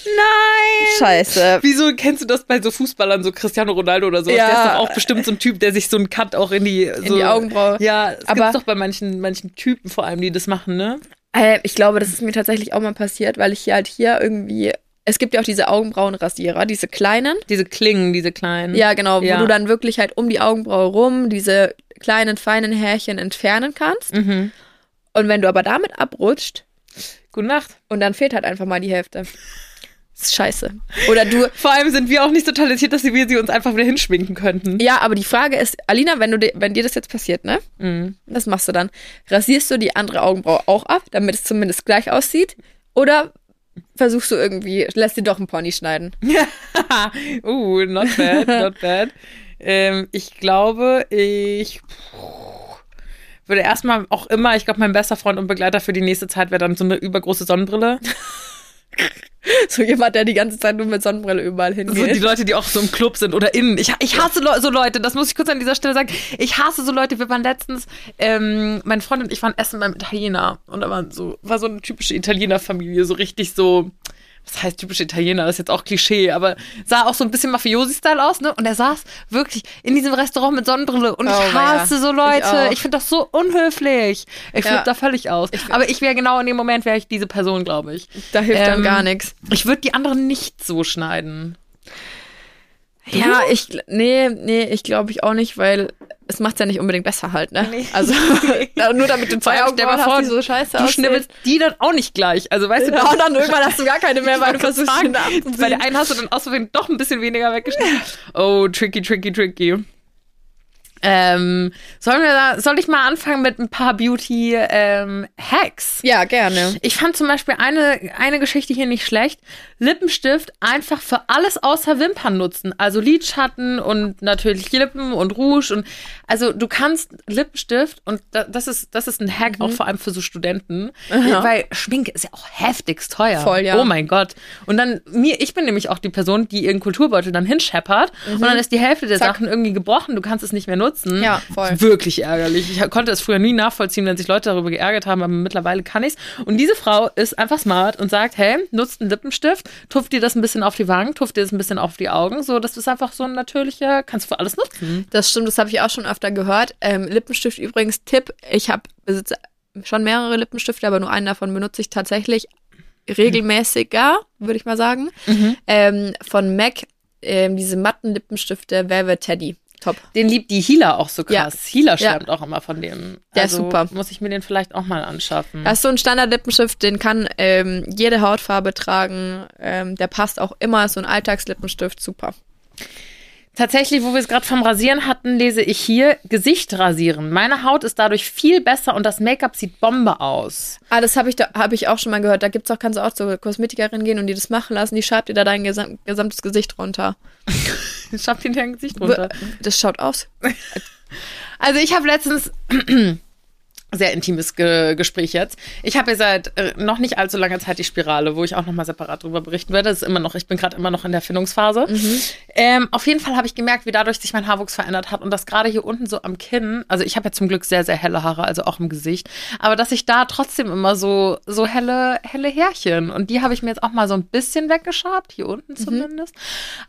Nein! Scheiße. Wieso kennst du das bei so Fußballern, so Cristiano Ronaldo oder so? Ja. Der ist doch auch bestimmt so ein Typ, der sich so einen Cut auch in die, so, In die Augenbraue. Ja, es Aber- gibt's doch bei manchen, manchen Typen vor allem, die das machen, ne? Äh, ich glaube, das ist mir tatsächlich auch mal passiert, weil ich hier halt hier irgendwie. Es gibt ja auch diese Augenbrauenrasierer, diese kleinen. Diese Klingen, diese kleinen. Ja, genau, Ja. wo du dann wirklich halt um die Augenbraue rum diese kleinen, feinen Härchen entfernen kannst. Mhm. Und wenn du aber damit abrutscht Gute Nacht. und dann fehlt halt einfach mal die Hälfte. Das ist scheiße. Oder du. Vor allem sind wir auch nicht so talentiert, dass wir sie uns einfach wieder hinschminken könnten. Ja, aber die Frage ist, Alina, wenn, du di- wenn dir das jetzt passiert, ne? Mhm. Was machst du dann? Rasierst du die andere Augenbraue auch ab, damit es zumindest gleich aussieht? Oder versuchst du irgendwie, lässt dir doch einen Pony schneiden? uh, not bad, not bad. Ähm, ich glaube, ich würde erstmal auch immer, ich glaube, mein bester Freund und Begleiter für die nächste Zeit wäre dann so eine übergroße Sonnenbrille. So jemand, der die ganze Zeit nur mit Sonnenbrille überall So hingeht. die Leute, die auch so im Club sind oder innen. Ich, ich hasse Leu- so Leute, das muss ich kurz an dieser Stelle sagen. Ich hasse so Leute. Wir waren letztens, ähm, mein Freund und ich waren essen beim Italiener und da war so, war so eine typische Italiener-Familie, so richtig so, was heißt typische Italiener, das ist jetzt auch Klischee, aber sah auch so ein bisschen Mafiosi-Style aus, ne? Und er saß wirklich in diesem Restaurant mit Sonnenbrille und Oh, ich hasse so Ich Leute. auch. Ich, finde das so unhöflich. Ich Ja. flippe da völlig aus. aber ich wäre genau in dem Moment, wäre ich diese Person, glaube ich. Da hilft dann Ähm, gar nichts. Ich würde die anderen nicht so schneiden. Ja, ich, nee, nee, ich glaube ich auch nicht, weil es macht's ja nicht unbedingt besser halt, ne? Nee. Also, nur damit du zwei Augen mal vor, so scheiße Du schnibbelst die dann auch nicht gleich. Also weißt du, Ja, und dann irgendwann hast du gar keine mehr, weil du versuchst, bei der einen hast du dann aus Versehen doch ein bisschen weniger weggeschnitten. Oh, tricky, tricky, tricky. Ähm, sollen wir da, soll ich mal anfangen mit ein paar Beauty-Hacks? Ja, gerne. Ich fand zum Beispiel eine, eine Geschichte hier nicht schlecht. Lippenstift einfach für alles außer Wimpern nutzen. Also Lidschatten und natürlich Lippen und Rouge und also du kannst Lippenstift und da, das ist das ist ein Hack auch vor allem für so Studenten, Aha. weil Schminke ist ja auch heftigst teuer. Voll, ja. Oh mein Gott. Und dann mir ich bin nämlich auch die Person, die ihren Kulturbeutel dann hinscheppert und dann ist die Hälfte der Zack. Sachen irgendwie gebrochen, du kannst es nicht mehr nutzen. Ja, voll. Wirklich ärgerlich. Ich konnte es früher nie nachvollziehen, wenn sich Leute darüber geärgert haben, aber mittlerweile kann ich's. Und diese Frau ist einfach smart und sagt, hey, nutzt einen Lippenstift, tupft dir das ein bisschen auf die Wangen, tupft dir das ein bisschen auf die Augen. So, das ist einfach so ein natürlicher, kannst du für alles nutzen. Das stimmt, das habe ich auch schon öfter gehört. Ähm, Lippenstift übrigens, Tipp, ich habe besitze schon mehrere Lippenstifte, aber nur einen davon benutze ich tatsächlich regelmäßiger, würde ich mal sagen. Ähm, von MAC, ähm, diese matten Lippenstifte Velvet Teddy. Top. Den liebt die Healer auch so Ja. krass. Healer Ja. schwärmt auch immer von dem. Der ist also super. Muss ich mir den vielleicht auch mal anschaffen. Das ist so ein Standard-Lippenstift, den kann ähm, jede Hautfarbe tragen. Ähm, der passt auch immer, ist so ein Alltagslippenstift, super. Tatsächlich, wo wir es gerade vom Rasieren hatten, lese ich hier Gesicht rasieren. Meine Haut ist dadurch viel besser und das Make-up sieht Bombe aus. Ah, das habe ich, da- hab ich auch schon mal gehört. Da gibt's auch, kannst du auch zur Kosmetikerin gehen und die das machen lassen. Die schreibt dir da dein gesam gesamtes Gesicht runter. Schafft ihn dein Gesicht runter. Das schaut aus. Also ich habe letztens sehr intimes Ge Gespräch jetzt. Ich habe ja seit äh, noch nicht allzu langer Zeit die Spirale, wo ich auch nochmal separat drüber berichten werde. Das ist immer noch, ich bin gerade immer noch in der Findungsphase. Mhm. Ähm, auf jeden Fall habe ich gemerkt, wie dadurch sich mein Haarwuchs verändert hat und das gerade hier unten so am Kinn, also ich habe ja zum Glück sehr, sehr helle Haare, also auch im Gesicht, aber dass ich da trotzdem immer so, so helle, helle Härchen und die habe ich mir jetzt auch mal so ein bisschen weggeschabt, hier unten zumindest.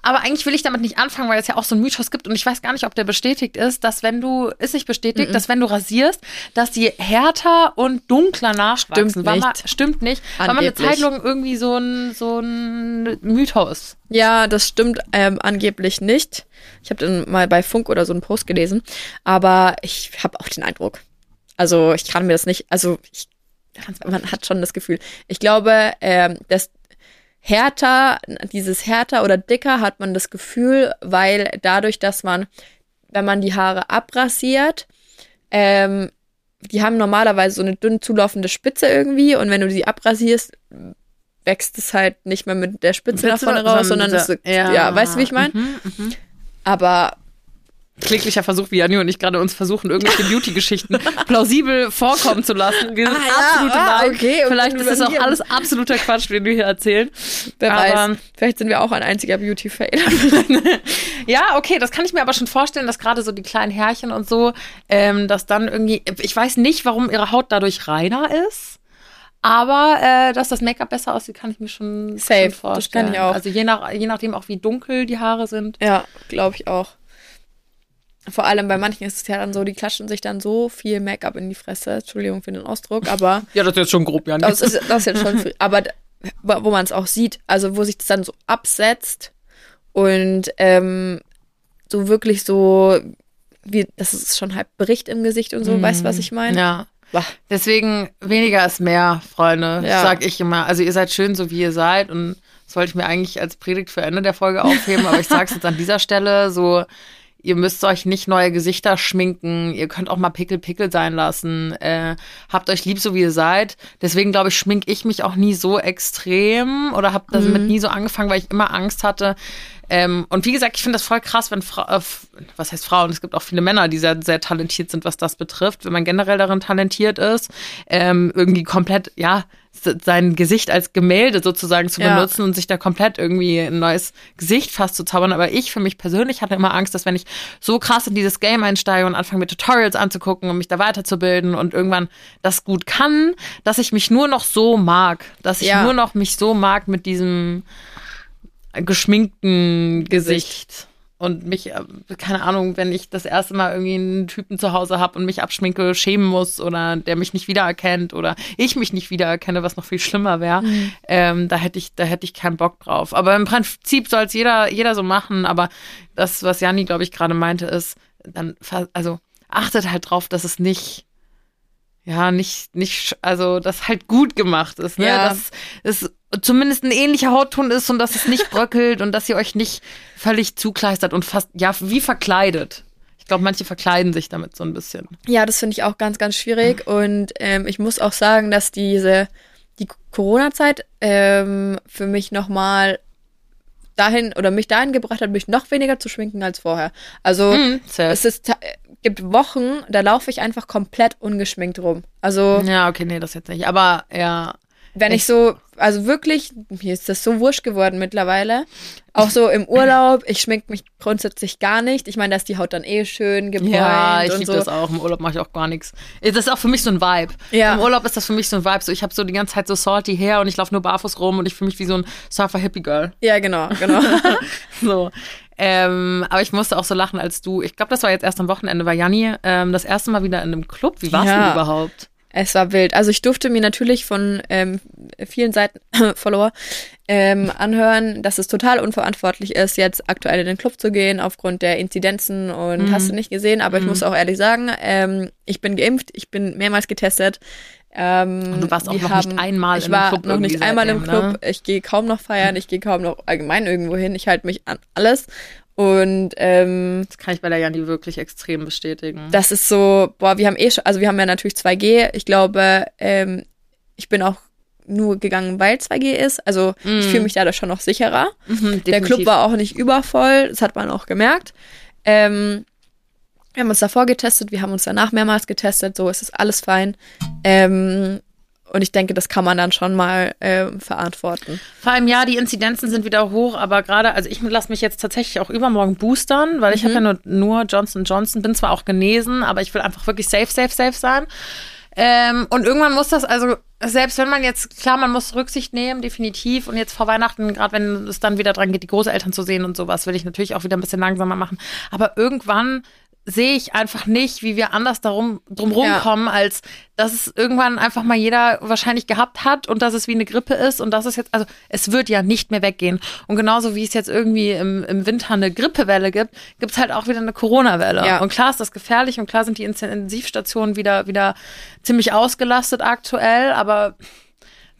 Aber eigentlich will ich damit nicht anfangen, weil es ja auch so einen Mythos gibt und ich weiß gar nicht, ob der bestätigt ist, dass wenn du, ist nicht bestätigt, dass wenn du rasierst, dass die härter und dunkler nachwachsen. Stimmt War nicht. Mal, stimmt nicht. War mal eine Angeblich. Zeit lang irgendwie so ein, so ein Mythos. Ja, das stimmt ähm, angeblich nicht. Ich habe dann mal bei Funk oder so einen Post gelesen, aber ich habe auch den Eindruck. Also ich kann mir das nicht, also ich, man hat schon das Gefühl. Ich glaube, ähm, dass härter, dieses härter oder dicker hat man das Gefühl, weil dadurch, dass man, wenn man die Haare abrasiert, ähm, die haben normalerweise so eine dünn zulaufende Spitze irgendwie und wenn du die abrasierst, wächst es halt nicht mehr mit der Spitze nach vorne raus, sondern es, ja. weißt du, wie ich meine? Mhm, mhm. Aber Kläglicher Versuch, wie Janni und ich gerade uns versuchen, irgendwelche Beauty-Geschichten plausibel vorkommen zu lassen. Wir sind Ah, ja, absolute ah, Laien. okay, Vielleicht ist es auch alles absoluter Quatsch, den wir hier erzählen. wer Aber- weiß, vielleicht sind wir auch ein einziger Beauty-Fail. Ja, okay, das kann ich mir aber schon vorstellen, dass gerade so die kleinen Härchen und so, ähm, dass dann irgendwie, ich weiß nicht, warum ihre Haut dadurch reiner ist. Aber äh, dass das Make-up besser aussieht, kann ich mir schon, Safe, schon das vorstellen. kann ich auch. Also je, nach, je nachdem auch, wie dunkel die Haare sind. ja, glaube ich auch. Vor allem bei manchen ist es ja dann so, die klatschen sich dann so viel Make-up in die Fresse. Entschuldigung für den Ausdruck, aber Ja, das ist jetzt schon grob, Janni. das ist, das ist jetzt schon viel. Aber wo man es auch sieht, also wo sich das dann so absetzt und ähm, so wirklich so, wie, das ist schon halb Bericht im Gesicht und so, weißt du, was ich meine? Ja. Bah. Deswegen weniger ist mehr, Freunde. Ja. Sag ich immer. Also ihr seid schön, so wie ihr seid. Und das wollte ich mir eigentlich als Predigt für Ende der Folge aufheben. aber ich sage es jetzt an dieser Stelle so. Ihr müsst euch nicht neue Gesichter schminken. Ihr könnt auch mal Pickel Pickel sein lassen. Äh, habt euch lieb, so wie ihr seid. Deswegen glaube ich, schmink ich mich auch nie so extrem oder habe damit nie so angefangen, weil ich immer Angst hatte. Ähm, und wie gesagt, ich finde das voll krass, wenn Fra äh, was heißt Frauen? Es gibt auch viele Männer, die sehr, sehr talentiert sind, was das betrifft. Wenn man generell darin talentiert ist, ähm, irgendwie komplett, ja, sein Gesicht als Gemälde sozusagen zu Ja. benutzen und sich da komplett irgendwie ein neues Gesicht fast zu zaubern. Aber ich für mich persönlich hatte immer Angst, dass wenn ich so krass in dieses Game einsteige und anfange mir Tutorials anzugucken und mich da weiterzubilden und irgendwann das gut kann, dass ich mich nur noch so mag, dass ich Ja. nur noch mich so mag mit diesem geschminkten Gesicht. Und mich, äh, keine Ahnung, wenn ich das erste Mal irgendwie einen Typen zu Hause habe und mich abschminke, schämen muss oder der mich nicht wiedererkennt oder ich mich nicht wiedererkenne, was noch viel schlimmer wäre, ähm, da hätte ich, da hätte ich keinen Bock drauf. Aber im Prinzip soll es jeder, jeder so machen. Aber das, was Janni, glaube ich, gerade meinte, ist, dann, also achtet halt drauf, dass es nicht ja, nicht, nicht, also, das halt gut gemacht ist, ne? Ja. Dass es zumindest ein ähnlicher Hautton ist und dass es nicht bröckelt und dass ihr euch nicht völlig zukleistert und fast, ja, wie verkleidet. Ich glaube, manche verkleiden sich damit so ein bisschen. Ja, das finde ich auch ganz, ganz schwierig. Und ähm, ich muss auch sagen, dass diese die Corona-Zeit ähm, für mich nochmal dahin oder mich dahin gebracht hat, mich noch weniger zu schminken als vorher. Also safe. es ist, gibt Wochen, da laufe ich einfach komplett ungeschminkt rum. Also Ja, okay, nee, das jetzt nicht. Aber ja, wenn ich so, also wirklich, mir ist das so wurscht geworden mittlerweile. Auch so im Urlaub, ich schmink mich grundsätzlich gar nicht. Ich meine, da ist die Haut dann eh schön gebräunt ja, ich liebe so. das auch. Im Urlaub mache ich auch gar nichts. Das ist auch für mich so ein Vibe. Ja. Im Urlaub ist das für mich so ein Vibe. So, ich habe so die ganze Zeit so salty Hair und ich laufe nur barfuß rum und ich fühle mich wie so ein Surfer-Hippie-Girl. Ja, genau, genau. So. Ähm, aber ich musste auch so lachen, als du, ich glaube, das war jetzt erst am Wochenende, war Janni ähm, das erste Mal wieder in einem Club. Wie war's Ja. denn überhaupt? Es war wild. Also ich durfte mir natürlich von ähm, vielen Seiten Follower ähm, anhören, dass es total unverantwortlich ist, jetzt aktuell in den Club zu gehen aufgrund der Inzidenzen und Mhm. hast du nicht gesehen. Aber ich muss auch ehrlich sagen, ähm, ich bin geimpft, ich bin mehrmals getestet. Ähm, Und du warst auch noch nicht einmal ich in einem war Club noch nicht einmal im Club. ne? Ich gehe kaum noch feiern, ich gehe kaum noch allgemein irgendwo hin. Ich halte mich an alles. Und ähm, Das kann ich bei der Janni wirklich extrem bestätigen. das ist so, boah, wir haben eh schon, also wir haben ja natürlich 2G. Ich glaube, ähm, ich bin auch nur gegangen, weil 2G ist. Also ich fühle mich dadurch schon noch sicherer. Mhm, Der Club war auch nicht übervoll, das hat man auch gemerkt. Ähm, Wir haben uns davor getestet, wir haben uns danach mehrmals getestet, so ist es alles fein. Ähm, und ich denke, das kann man dann schon mal äh, verantworten. Vor allem, ja, die Inzidenzen sind wieder hoch, aber gerade, also ich lasse mich jetzt tatsächlich auch übermorgen boostern, weil ich habe ja nur, nur Johnson Johnson, bin zwar auch genesen, aber ich will einfach wirklich safe, safe, safe sein. Ähm, und irgendwann muss das, also selbst wenn man jetzt, klar, man muss Rücksicht nehmen, definitiv. Und jetzt vor Weihnachten, gerade wenn es dann wieder dran geht, die Großeltern zu sehen und sowas, will ich natürlich auch wieder ein bisschen langsamer machen. Aber irgendwann sehe ich einfach nicht, wie wir anders darum drumherum ja. kommen, als dass es irgendwann einfach mal jeder wahrscheinlich gehabt hat und dass es wie eine Grippe ist und dass es jetzt, also es wird ja nicht mehr weggehen. Und genauso wie es jetzt irgendwie im, im Winter eine Grippewelle gibt, gibt es halt auch wieder eine Corona-Welle. Ja. Und klar ist das gefährlich und klar sind die Intensivstationen wieder, wieder ziemlich ausgelastet aktuell, aber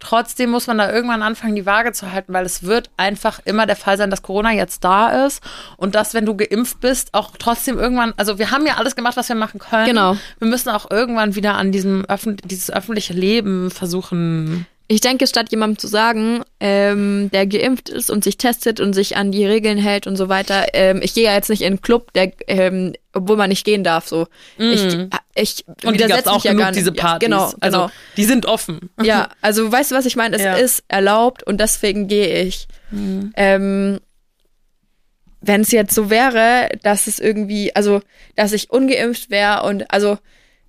Trotzdem muss man da irgendwann anfangen, die Waage zu halten, weil es wird einfach immer der Fall sein, dass Corona jetzt da ist und dass, wenn du geimpft bist, auch trotzdem irgendwann, also wir haben ja alles gemacht, was wir machen können. Genau. Wir müssen auch irgendwann wieder an diesem Öffn dieses öffentliche Leben versuchen ich denke, statt jemandem zu sagen, ähm, der geimpft ist und sich testet und sich an die Regeln hält und so weiter, ähm, ich gehe ja jetzt nicht in einen Club, der, ähm, obwohl man nicht gehen darf, so. Mm. Ich, ich und die gab's auch ja genug, diese Partys. Ja, genau, also, genau. Die sind offen. Ja, also weißt du, was ich meine? Es ja. ist erlaubt und deswegen gehe ich. Mm. Ähm, wenn es jetzt so wäre, dass es irgendwie, also, dass ich ungeimpft wäre und also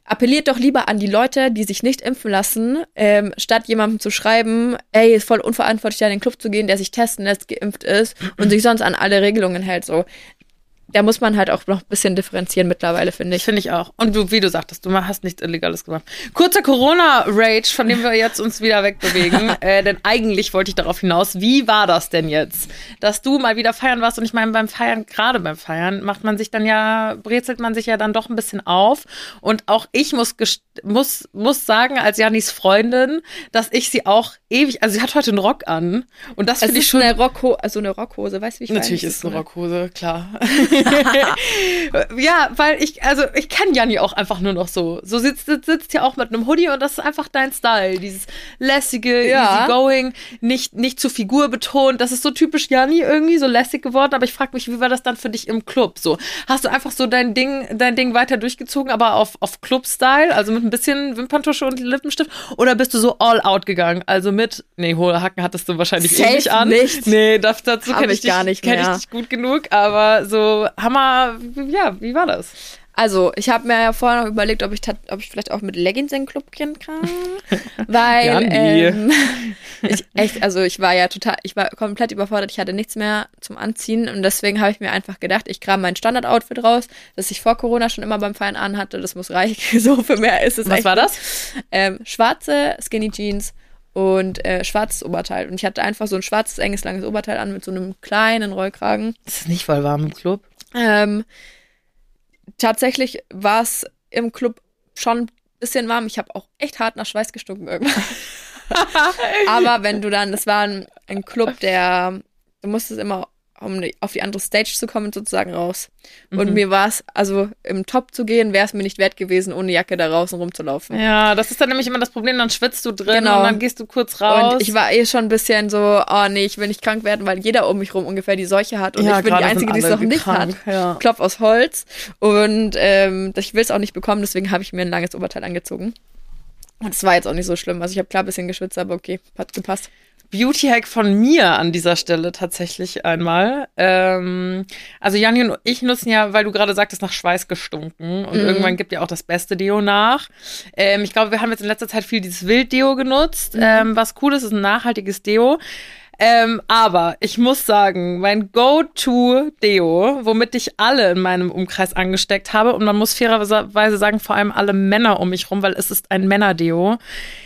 appelliert doch lieber an die Leute, die sich nicht impfen lassen, ähm, statt jemandem zu schreiben, ey, ist voll unverantwortlich, da in den Club zu gehen, der sich testen lässt, geimpft ist und sich sonst an alle Regelungen hält. So, da muss man halt auch noch ein bisschen differenzieren mittlerweile, finde ich. Finde ich auch. Und du, wie du sagtest, du hast nichts Illegales gemacht. Kurzer Corona-Rage, von dem wir jetzt uns wieder wegbewegen. äh, denn eigentlich wollte ich darauf hinaus, wie war das denn jetzt? Dass du mal wieder feiern warst und ich meine, beim Feiern, gerade beim Feiern, macht man sich dann ja, brezelt man sich ja dann doch ein bisschen auf. Und auch ich muss, muss, muss sagen, als Janis Freundin, dass ich sie auch ewig, also sie hat heute einen Rock an. Und das finde ich schon. Eine Rockhose, also eine Rockhose, weißt du, wie ich Natürlich meine? ist es eine Rockhose, klar. ja, weil ich, also ich kenne Janni auch einfach nur noch so. So sitzt, sitzt hier auch mit einem Hoodie und das ist einfach dein Style. Dieses lässige, ja. easygoing, nicht, nicht zu Figur betont. Das ist so typisch Janni irgendwie, so lässig geworden. Aber ich frage mich, wie war das dann für dich im Club? So, hast du einfach so dein Ding, dein Ding weiter durchgezogen, aber auf, auf Club-Style, also mit ein bisschen Wimperntusche und Lippenstift? Oder bist du so all out gegangen? Also mit, nee, hohe Hacken hattest du wahrscheinlich eh nicht an. Nicht. Nee, dazu kenne ich, ich, gar nicht kenn ich dich gut genug, aber so Hammer, ja, wie war das? Also, ich habe mir ja vorher noch überlegt, ob ich, ob ich vielleicht auch mit Leggings in den Club gehen kann. Weil ähm, ich echt, also ich war ja total, ich war komplett überfordert, ich hatte nichts mehr zum Anziehen und deswegen habe ich mir einfach gedacht, ich kram mein Standard-Outfit raus, das ich vor Corona schon immer beim Feiern anhatte, das muss reichen, so für mehr ist es Was war das? Ähm, schwarze Skinny Jeans und äh, schwarzes Oberteil. Und ich hatte einfach so ein schwarzes, enges, langes Oberteil an mit so einem kleinen Rollkragen. Ist das nicht voll warm im Club? Ähm, tatsächlich war es im Club schon ein bisschen warm. Ich habe auch echt hart nach Schweiß gestunken irgendwann. Aber wenn du dann, das war ein, ein Club, der, du musstest immer um auf die andere Stage zu kommen, sozusagen raus. Mhm. Und mir war es, also im Top zu gehen, wäre es mir nicht wert gewesen, ohne Jacke da draußen rumzulaufen. Ja, das ist dann nämlich immer das Problem, dann schwitzt du drin genau. und dann gehst du kurz raus. Und ich war eh schon ein bisschen so, oh nee, ich will nicht krank werden, weil jeder um mich rum ungefähr die Seuche hat und ja, ich bin die Einzige, die es noch nicht krank. hat. Ja. Klopf aus Holz und ähm, ich will es auch nicht bekommen, deswegen habe ich mir ein langes Oberteil angezogen. Und es war jetzt auch nicht so schlimm. Also ich habe klar ein bisschen geschwitzt, aber okay, hat gepasst. Beauty-Hack von mir an dieser Stelle tatsächlich einmal. Ähm, also Janni und ich nutzen ja, weil du gerade sagtest, nach Schweiß gestunken. Und mhm. irgendwann gibt ja auch das beste Deo nach. Ähm, ich glaube, wir haben jetzt in letzter Zeit viel dieses Wild-Deo genutzt. Mhm. Ähm, was cool ist, ist ein nachhaltiges Deo. Ähm, aber ich muss sagen, mein Go-To-Deo, womit ich alle in meinem Umkreis angesteckt habe, und man muss fairerweise sagen, vor allem alle Männer um mich rum, weil es ist ein Männer-Deo.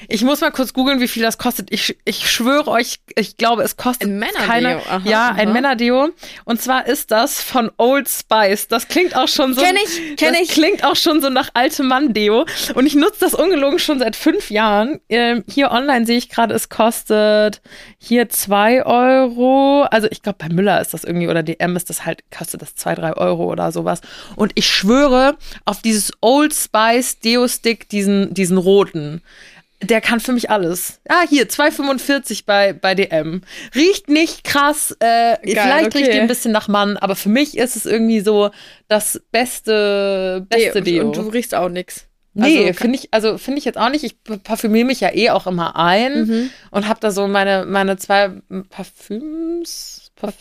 Ich muss mal kurz googeln, wie viel das kostet. Ich, ich schwöre euch, ich glaube, es kostet ein keine. Aha, ja, ein Männer-Deo. Und zwar ist das von Old Spice. Das klingt auch schon so. Kenn ich, kenn das ich. klingt auch schon so nach alte Mann-Deo. Und ich nutze das ungelogen schon seit fünf Jahren. Ähm, hier online sehe ich gerade, es kostet hier zwei 2 Euro. Also ich glaube, bei Müller ist das irgendwie oder DM ist das halt, kostet das 2, 3 Euro oder sowas. Und ich schwöre auf dieses Old Spice Deo Stick, diesen, diesen roten. Der kann für mich alles. Ah, hier, 2,45 bei, bei DM. Riecht nicht krass, äh, vielleicht okay. riecht die ein bisschen nach Mann, aber für mich ist es irgendwie so das beste, beste Nee, Deo. Und du riechst auch nix. Nee, Also, finde ich, also finde ich jetzt auch nicht. Ich parfümiere mich ja eh auch immer ein Mhm. und habe da so meine, meine zwei Parfüms, Parf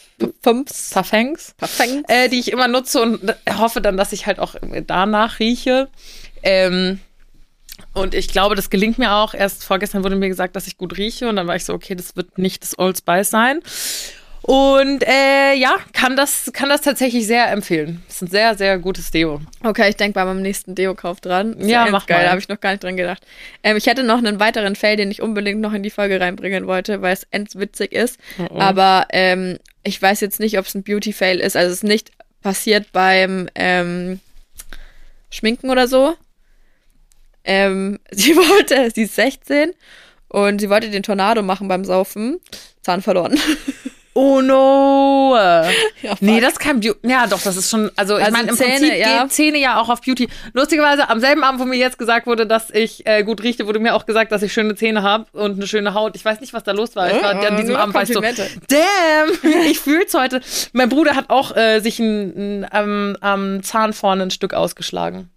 Pumps. Parfums, Perfekt. äh, die ich immer nutze und hoffe dann, dass ich halt auch danach rieche. Ähm, und ich glaube, das gelingt mir auch. Erst vorgestern wurde mir gesagt, dass ich gut rieche und dann war ich so, okay, das wird nicht das Old Spice sein. Und äh, ja, kann das, kann das tatsächlich sehr empfehlen. Das ist ein sehr, sehr gutes Deo. Okay, ich denke bei meinem nächsten Deo-Kauf dran. Ist Ja, ganz mach geil, mal. da habe ich noch gar nicht dran gedacht. Ähm, ich hätte noch einen weiteren Fail, den ich unbedingt noch in die Folge reinbringen wollte, weil es endwitzig ist. Oh, Aber ähm, ich weiß jetzt nicht, ob es ein Beauty-Fail ist. Also es ist nicht passiert beim ähm, Schminken oder so. Ähm, sie wollte, sie ist 16 und sie wollte den Tornado machen beim Saufen. Zahn verloren. Oh no! Ja, fuck. nee, das ist kein Beauty. Ja, doch, das ist schon. Also, ich Also meine, im Zähne, Prinzip ja. geht Zähne ja auch auf Beauty. Lustigerweise, am selben Abend, wo mir jetzt gesagt wurde, dass ich äh, gut rieche, wurde mir auch gesagt, dass ich schöne Zähne habe und eine schöne Haut. Ich weiß nicht, was da los war. Ich war Äh, an diesem Abend war ich so, damn, ich fühl's heute. Mein Bruder hat auch äh, sich ein, ein, am, am Zahn vorne ein Stück ausgeschlagen.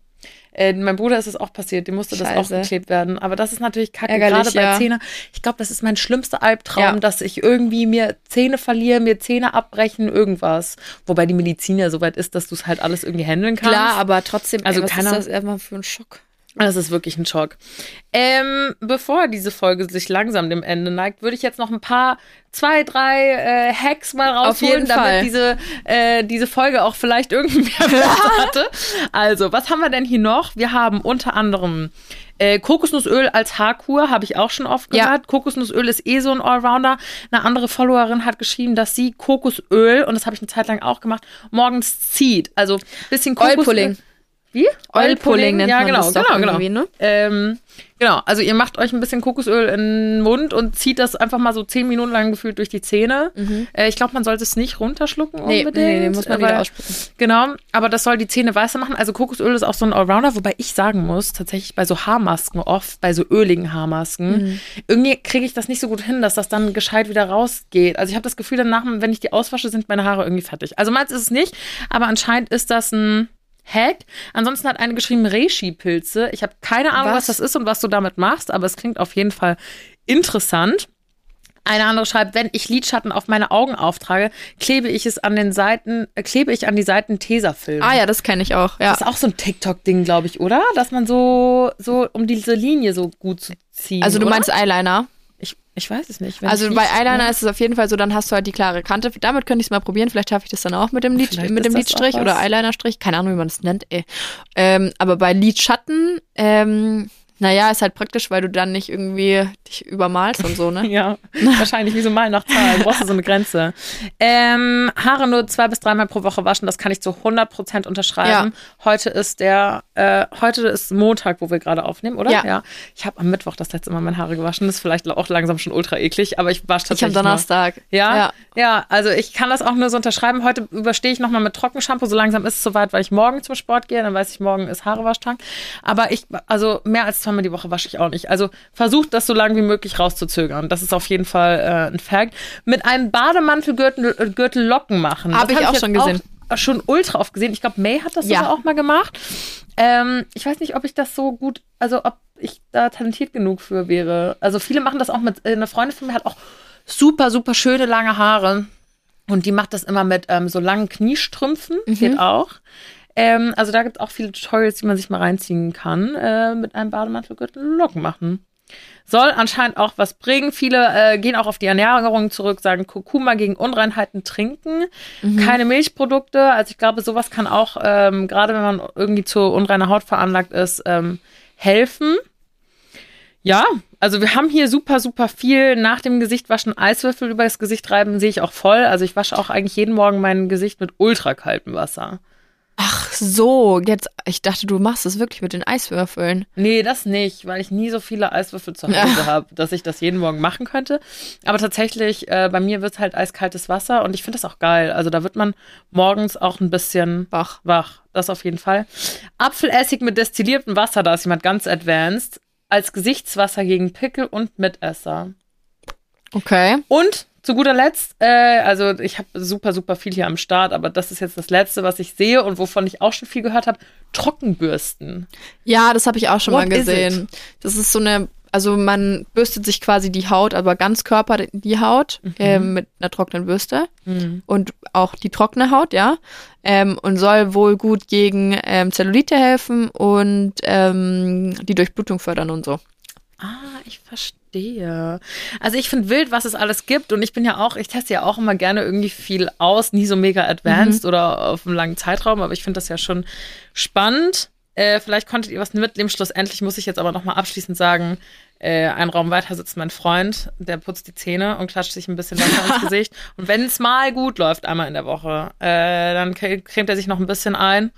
Äh, mein Bruder ist es auch passiert, dem musste das auch Scheiße. geklebt werden. Aber das ist natürlich kacke, Ärgerlich, gerade bei ja. Zähne. Ich glaube, das ist mein schlimmster Albtraum, Ja. dass ich irgendwie mir Zähne verliere, mir Zähne abbrechen, irgendwas. Wobei die Medizin ja so weit ist, dass du es halt alles irgendwie handeln kannst. Klar, aber trotzdem, Also ey, was keiner- ist das erstmal für ein Schock? Das ist wirklich ein Schock. Ähm, bevor diese Folge sich langsam dem Ende neigt, würde ich jetzt noch ein paar, zwei, drei äh, Hacks mal rausholen, damit Fall. diese, äh, diese Folge auch vielleicht irgendwie Mehrwert hatte. Also, was haben wir denn hier noch? Wir haben unter anderem äh, Kokosnussöl als Haarkur, habe ich auch schon oft Ja. gehört. Kokosnussöl ist eh so ein Allrounder. Eine andere Followerin hat geschrieben, dass sie Kokosöl, und das habe ich eine Zeit lang auch gemacht, morgens zieht. Also bisschen Kokosöl. Oilpulling. Wie? Oilpulling nennt ja, man genau, das doch genau, genau. irgendwie, ne? Ähm, genau, also ihr macht euch ein bisschen Kokosöl in den Mund und zieht das einfach mal so zehn Minuten lang gefühlt durch die Zähne. Äh, ich glaube, man sollte es nicht runterschlucken Mhm. Nee, unbedingt. nee, nee, muss man aber- wieder ausspucken. Genau, aber das soll die Zähne weißer machen. Also Kokosöl ist auch so ein Allrounder, wobei ich sagen muss, tatsächlich bei so Haarmasken oft, bei so öligen Haarmasken, Mhm. irgendwie kriege ich das nicht so gut hin, dass das dann gescheit wieder rausgeht. Also ich habe das Gefühl, danach, wenn ich die auswasche, sind meine Haare irgendwie fertig. Also meins ist es nicht, aber anscheinend ist das ein Hack. Ansonsten hat eine geschrieben Reishi-Pilze. Ich habe keine Ahnung, was? Was? das ist und was du damit machst, aber es klingt auf jeden Fall interessant. Eine andere schreibt, wenn ich Lidschatten auf meine Augen auftrage, klebe ich es an den Seiten, äh, klebe ich an die Seiten Tesafilm. Ah ja, das kenne ich auch. Ja. Das ist auch so ein TikTok-Ding, glaube ich, oder? Dass man so, so, um diese Linie so gut zu ziehen. Also du oder? meinst Eyeliner? Ich, weiß es nicht. Also bei Eyeliner ist es auf jeden Fall so, dann hast du halt die klare Kante. Damit könnte ich es mal probieren. Vielleicht schaffe ich das dann auch mit dem, Lid, Vielleicht mit dem Lidstrich oder Eyelinerstrich. Keine Ahnung, wie man das nennt. Ey. Ähm, aber bei Lidschatten, ähm, naja, ist halt praktisch, weil du dann nicht irgendwie dich übermalst und so, ne? Ja, wahrscheinlich wie so mal nach Zahlen. Brauchst du so eine Grenze. Ähm, Haare nur zwei bis dreimal pro Woche waschen, das kann ich zu 100% unterschreiben. Heute ist der, äh, heute ist Montag, wo wir gerade aufnehmen, oder? Ja. Ich habe am Mittwoch das letzte Mal meine Haare gewaschen. Das ist vielleicht auch langsam schon ultra eklig, aber ich wasche Ich am tatsächlich nur- Donnerstag. Ja, ja, Ja. also ich kann das auch nur so unterschreiben. Heute überstehe ich nochmal mit Trockenshampoo. So langsam ist es soweit, weil ich morgen zum Sport gehe. Dann weiß ich, morgen ist Haarewaschtag. Aber ich, also mehr als zweimal die Woche wasche ich auch nicht. Also versucht das so lange wie möglich rauszuzögern. Das ist auf jeden Fall äh, ein Fact. Mit einem Bademantelgürtel äh, Gürtel Locken machen. Hab ich auch schon gesehen. Auch schon ultra oft gesehen. Ich glaube, May hat das Ja. sogar auch mal gemacht. Ähm, ich weiß nicht, ob ich das so gut, also ob ich da talentiert genug für wäre. Also viele machen das auch mit, äh, eine Freundin von mir hat auch super, super schöne lange Haare. Und die macht das immer mit ähm, so langen Kniestrümpfen. Geht auch. Ähm, also da gibt es auch viele Tutorials, die man sich mal reinziehen kann. Äh, mit einem Bademantelgürtel Locken machen. Soll anscheinend auch was bringen. Viele äh, gehen auch auf die Ernährung zurück, sagen Kurkuma gegen Unreinheiten trinken, keine Milchprodukte. Also ich glaube, sowas kann auch, ähm, gerade wenn man irgendwie zu unreiner Haut veranlagt ist, ähm, helfen. Ja, also wir haben hier super, super viel nach dem Gesicht waschen, Eiswürfel über das Gesicht reiben, sehe ich auch voll. Also ich wasche auch eigentlich jeden Morgen mein Gesicht mit ultrakaltem Wasser. Ach so, jetzt, ich dachte, du machst es wirklich mit den Eiswürfeln. Nee, das nicht, weil ich nie so viele Eiswürfel zu Hause habe, dass ich das jeden Morgen machen könnte. Aber tatsächlich, äh, bei mir wird halt eiskaltes Wasser und ich finde das auch geil. Also da wird man morgens auch ein bisschen Wach. wach. Das auf jeden Fall. Apfelessig mit destilliertem Wasser, da ist jemand ganz advanced. als Gesichtswasser gegen Pickel und Mitesser. Okay. Und zu guter Letzt, äh, also ich habe super, super viel hier am Start, aber das ist jetzt das Letzte, was ich sehe und wovon ich auch schon viel gehört habe. Trockenbürsten. Ja, das habe ich auch schon What mal is gesehen. Das ist so eine, also man bürstet sich quasi die Haut, aber ganz Körper die Haut ähm, mit einer trockenen Bürste und auch die trockene Haut, ja. Ähm, und soll wohl gut gegen ähm, Zellulite helfen und ähm, die Durchblutung fördern und so. Ah, ich verstehe. Also ich finde wild, was es alles gibt und ich bin ja auch, ich teste ja auch immer gerne irgendwie viel aus, nie so mega advanced oder auf einem langen Zeitraum, aber ich finde das ja schon spannend. Äh, vielleicht konntet ihr was mitnehmen. Schlussendlich muss ich jetzt aber nochmal abschließend sagen, äh, ein Raum weiter sitzt mein Freund, der putzt die Zähne und klatscht sich ein bisschen Wasser ins Gesicht. Und wenn es mal gut läuft, einmal in der Woche, äh, dann cre- cremt er sich noch ein bisschen ein.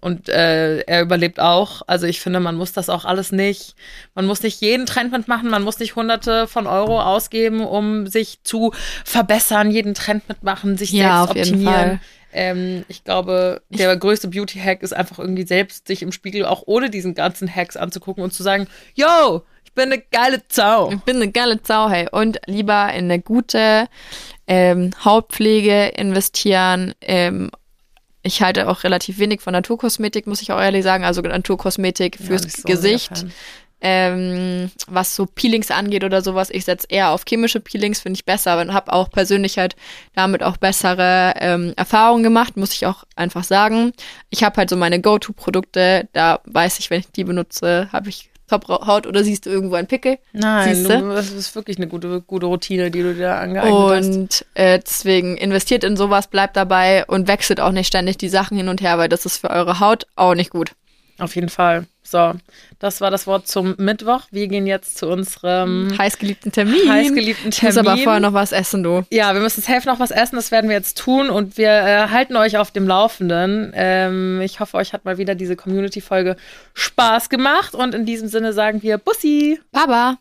Und äh, er überlebt auch. Also ich finde, man muss das auch alles nicht. Man muss nicht jeden Trend mitmachen. Man muss nicht Hunderte von Euro ausgeben, um sich zu verbessern, jeden Trend mitmachen, sich Ja, selbst optimieren. Ähm, ich glaube, der größte Beauty-Hack ist einfach irgendwie selbst sich im Spiegel auch ohne diesen ganzen Hacks anzugucken und zu sagen, yo, ich bin eine geile Sau. Ich bin eine geile Sau, hey. Und lieber in eine gute ähm, Hautpflege investieren. Ähm, ich halte auch relativ wenig von Naturkosmetik, muss ich auch ehrlich sagen. Also Naturkosmetik fürs nicht so Gesicht. Ähm, was so Peelings angeht oder sowas, ich setze eher auf chemische Peelings, finde ich besser, und habe auch persönlich halt damit auch bessere ähm, Erfahrungen gemacht, muss ich auch einfach sagen. Ich habe halt so meine Go-To-Produkte, da weiß ich, wenn ich die benutze, habe ich Top-Haut oder siehst du irgendwo einen Pickel. Nein, du, das ist wirklich eine gute, gute Routine, die du dir da angeeignet hast. Und äh, deswegen investiert in sowas, bleibt dabei und wechselt auch nicht ständig die Sachen hin und her, weil das ist für eure Haut auch nicht gut. Auf jeden Fall. So, das war das Wort zum Mittwoch. Wir gehen jetzt zu unserem Heißgeliebten Termin. heißgeliebten Ich muss aber Termin. vorher noch was essen, du. Ja, wir müssen safe noch was essen, das werden wir jetzt tun und wir äh, halten euch auf dem Laufenden. Ähm, ich hoffe, euch hat mal wieder diese Community-Folge Spaß gemacht und in diesem Sinne sagen wir Bussi! Baba.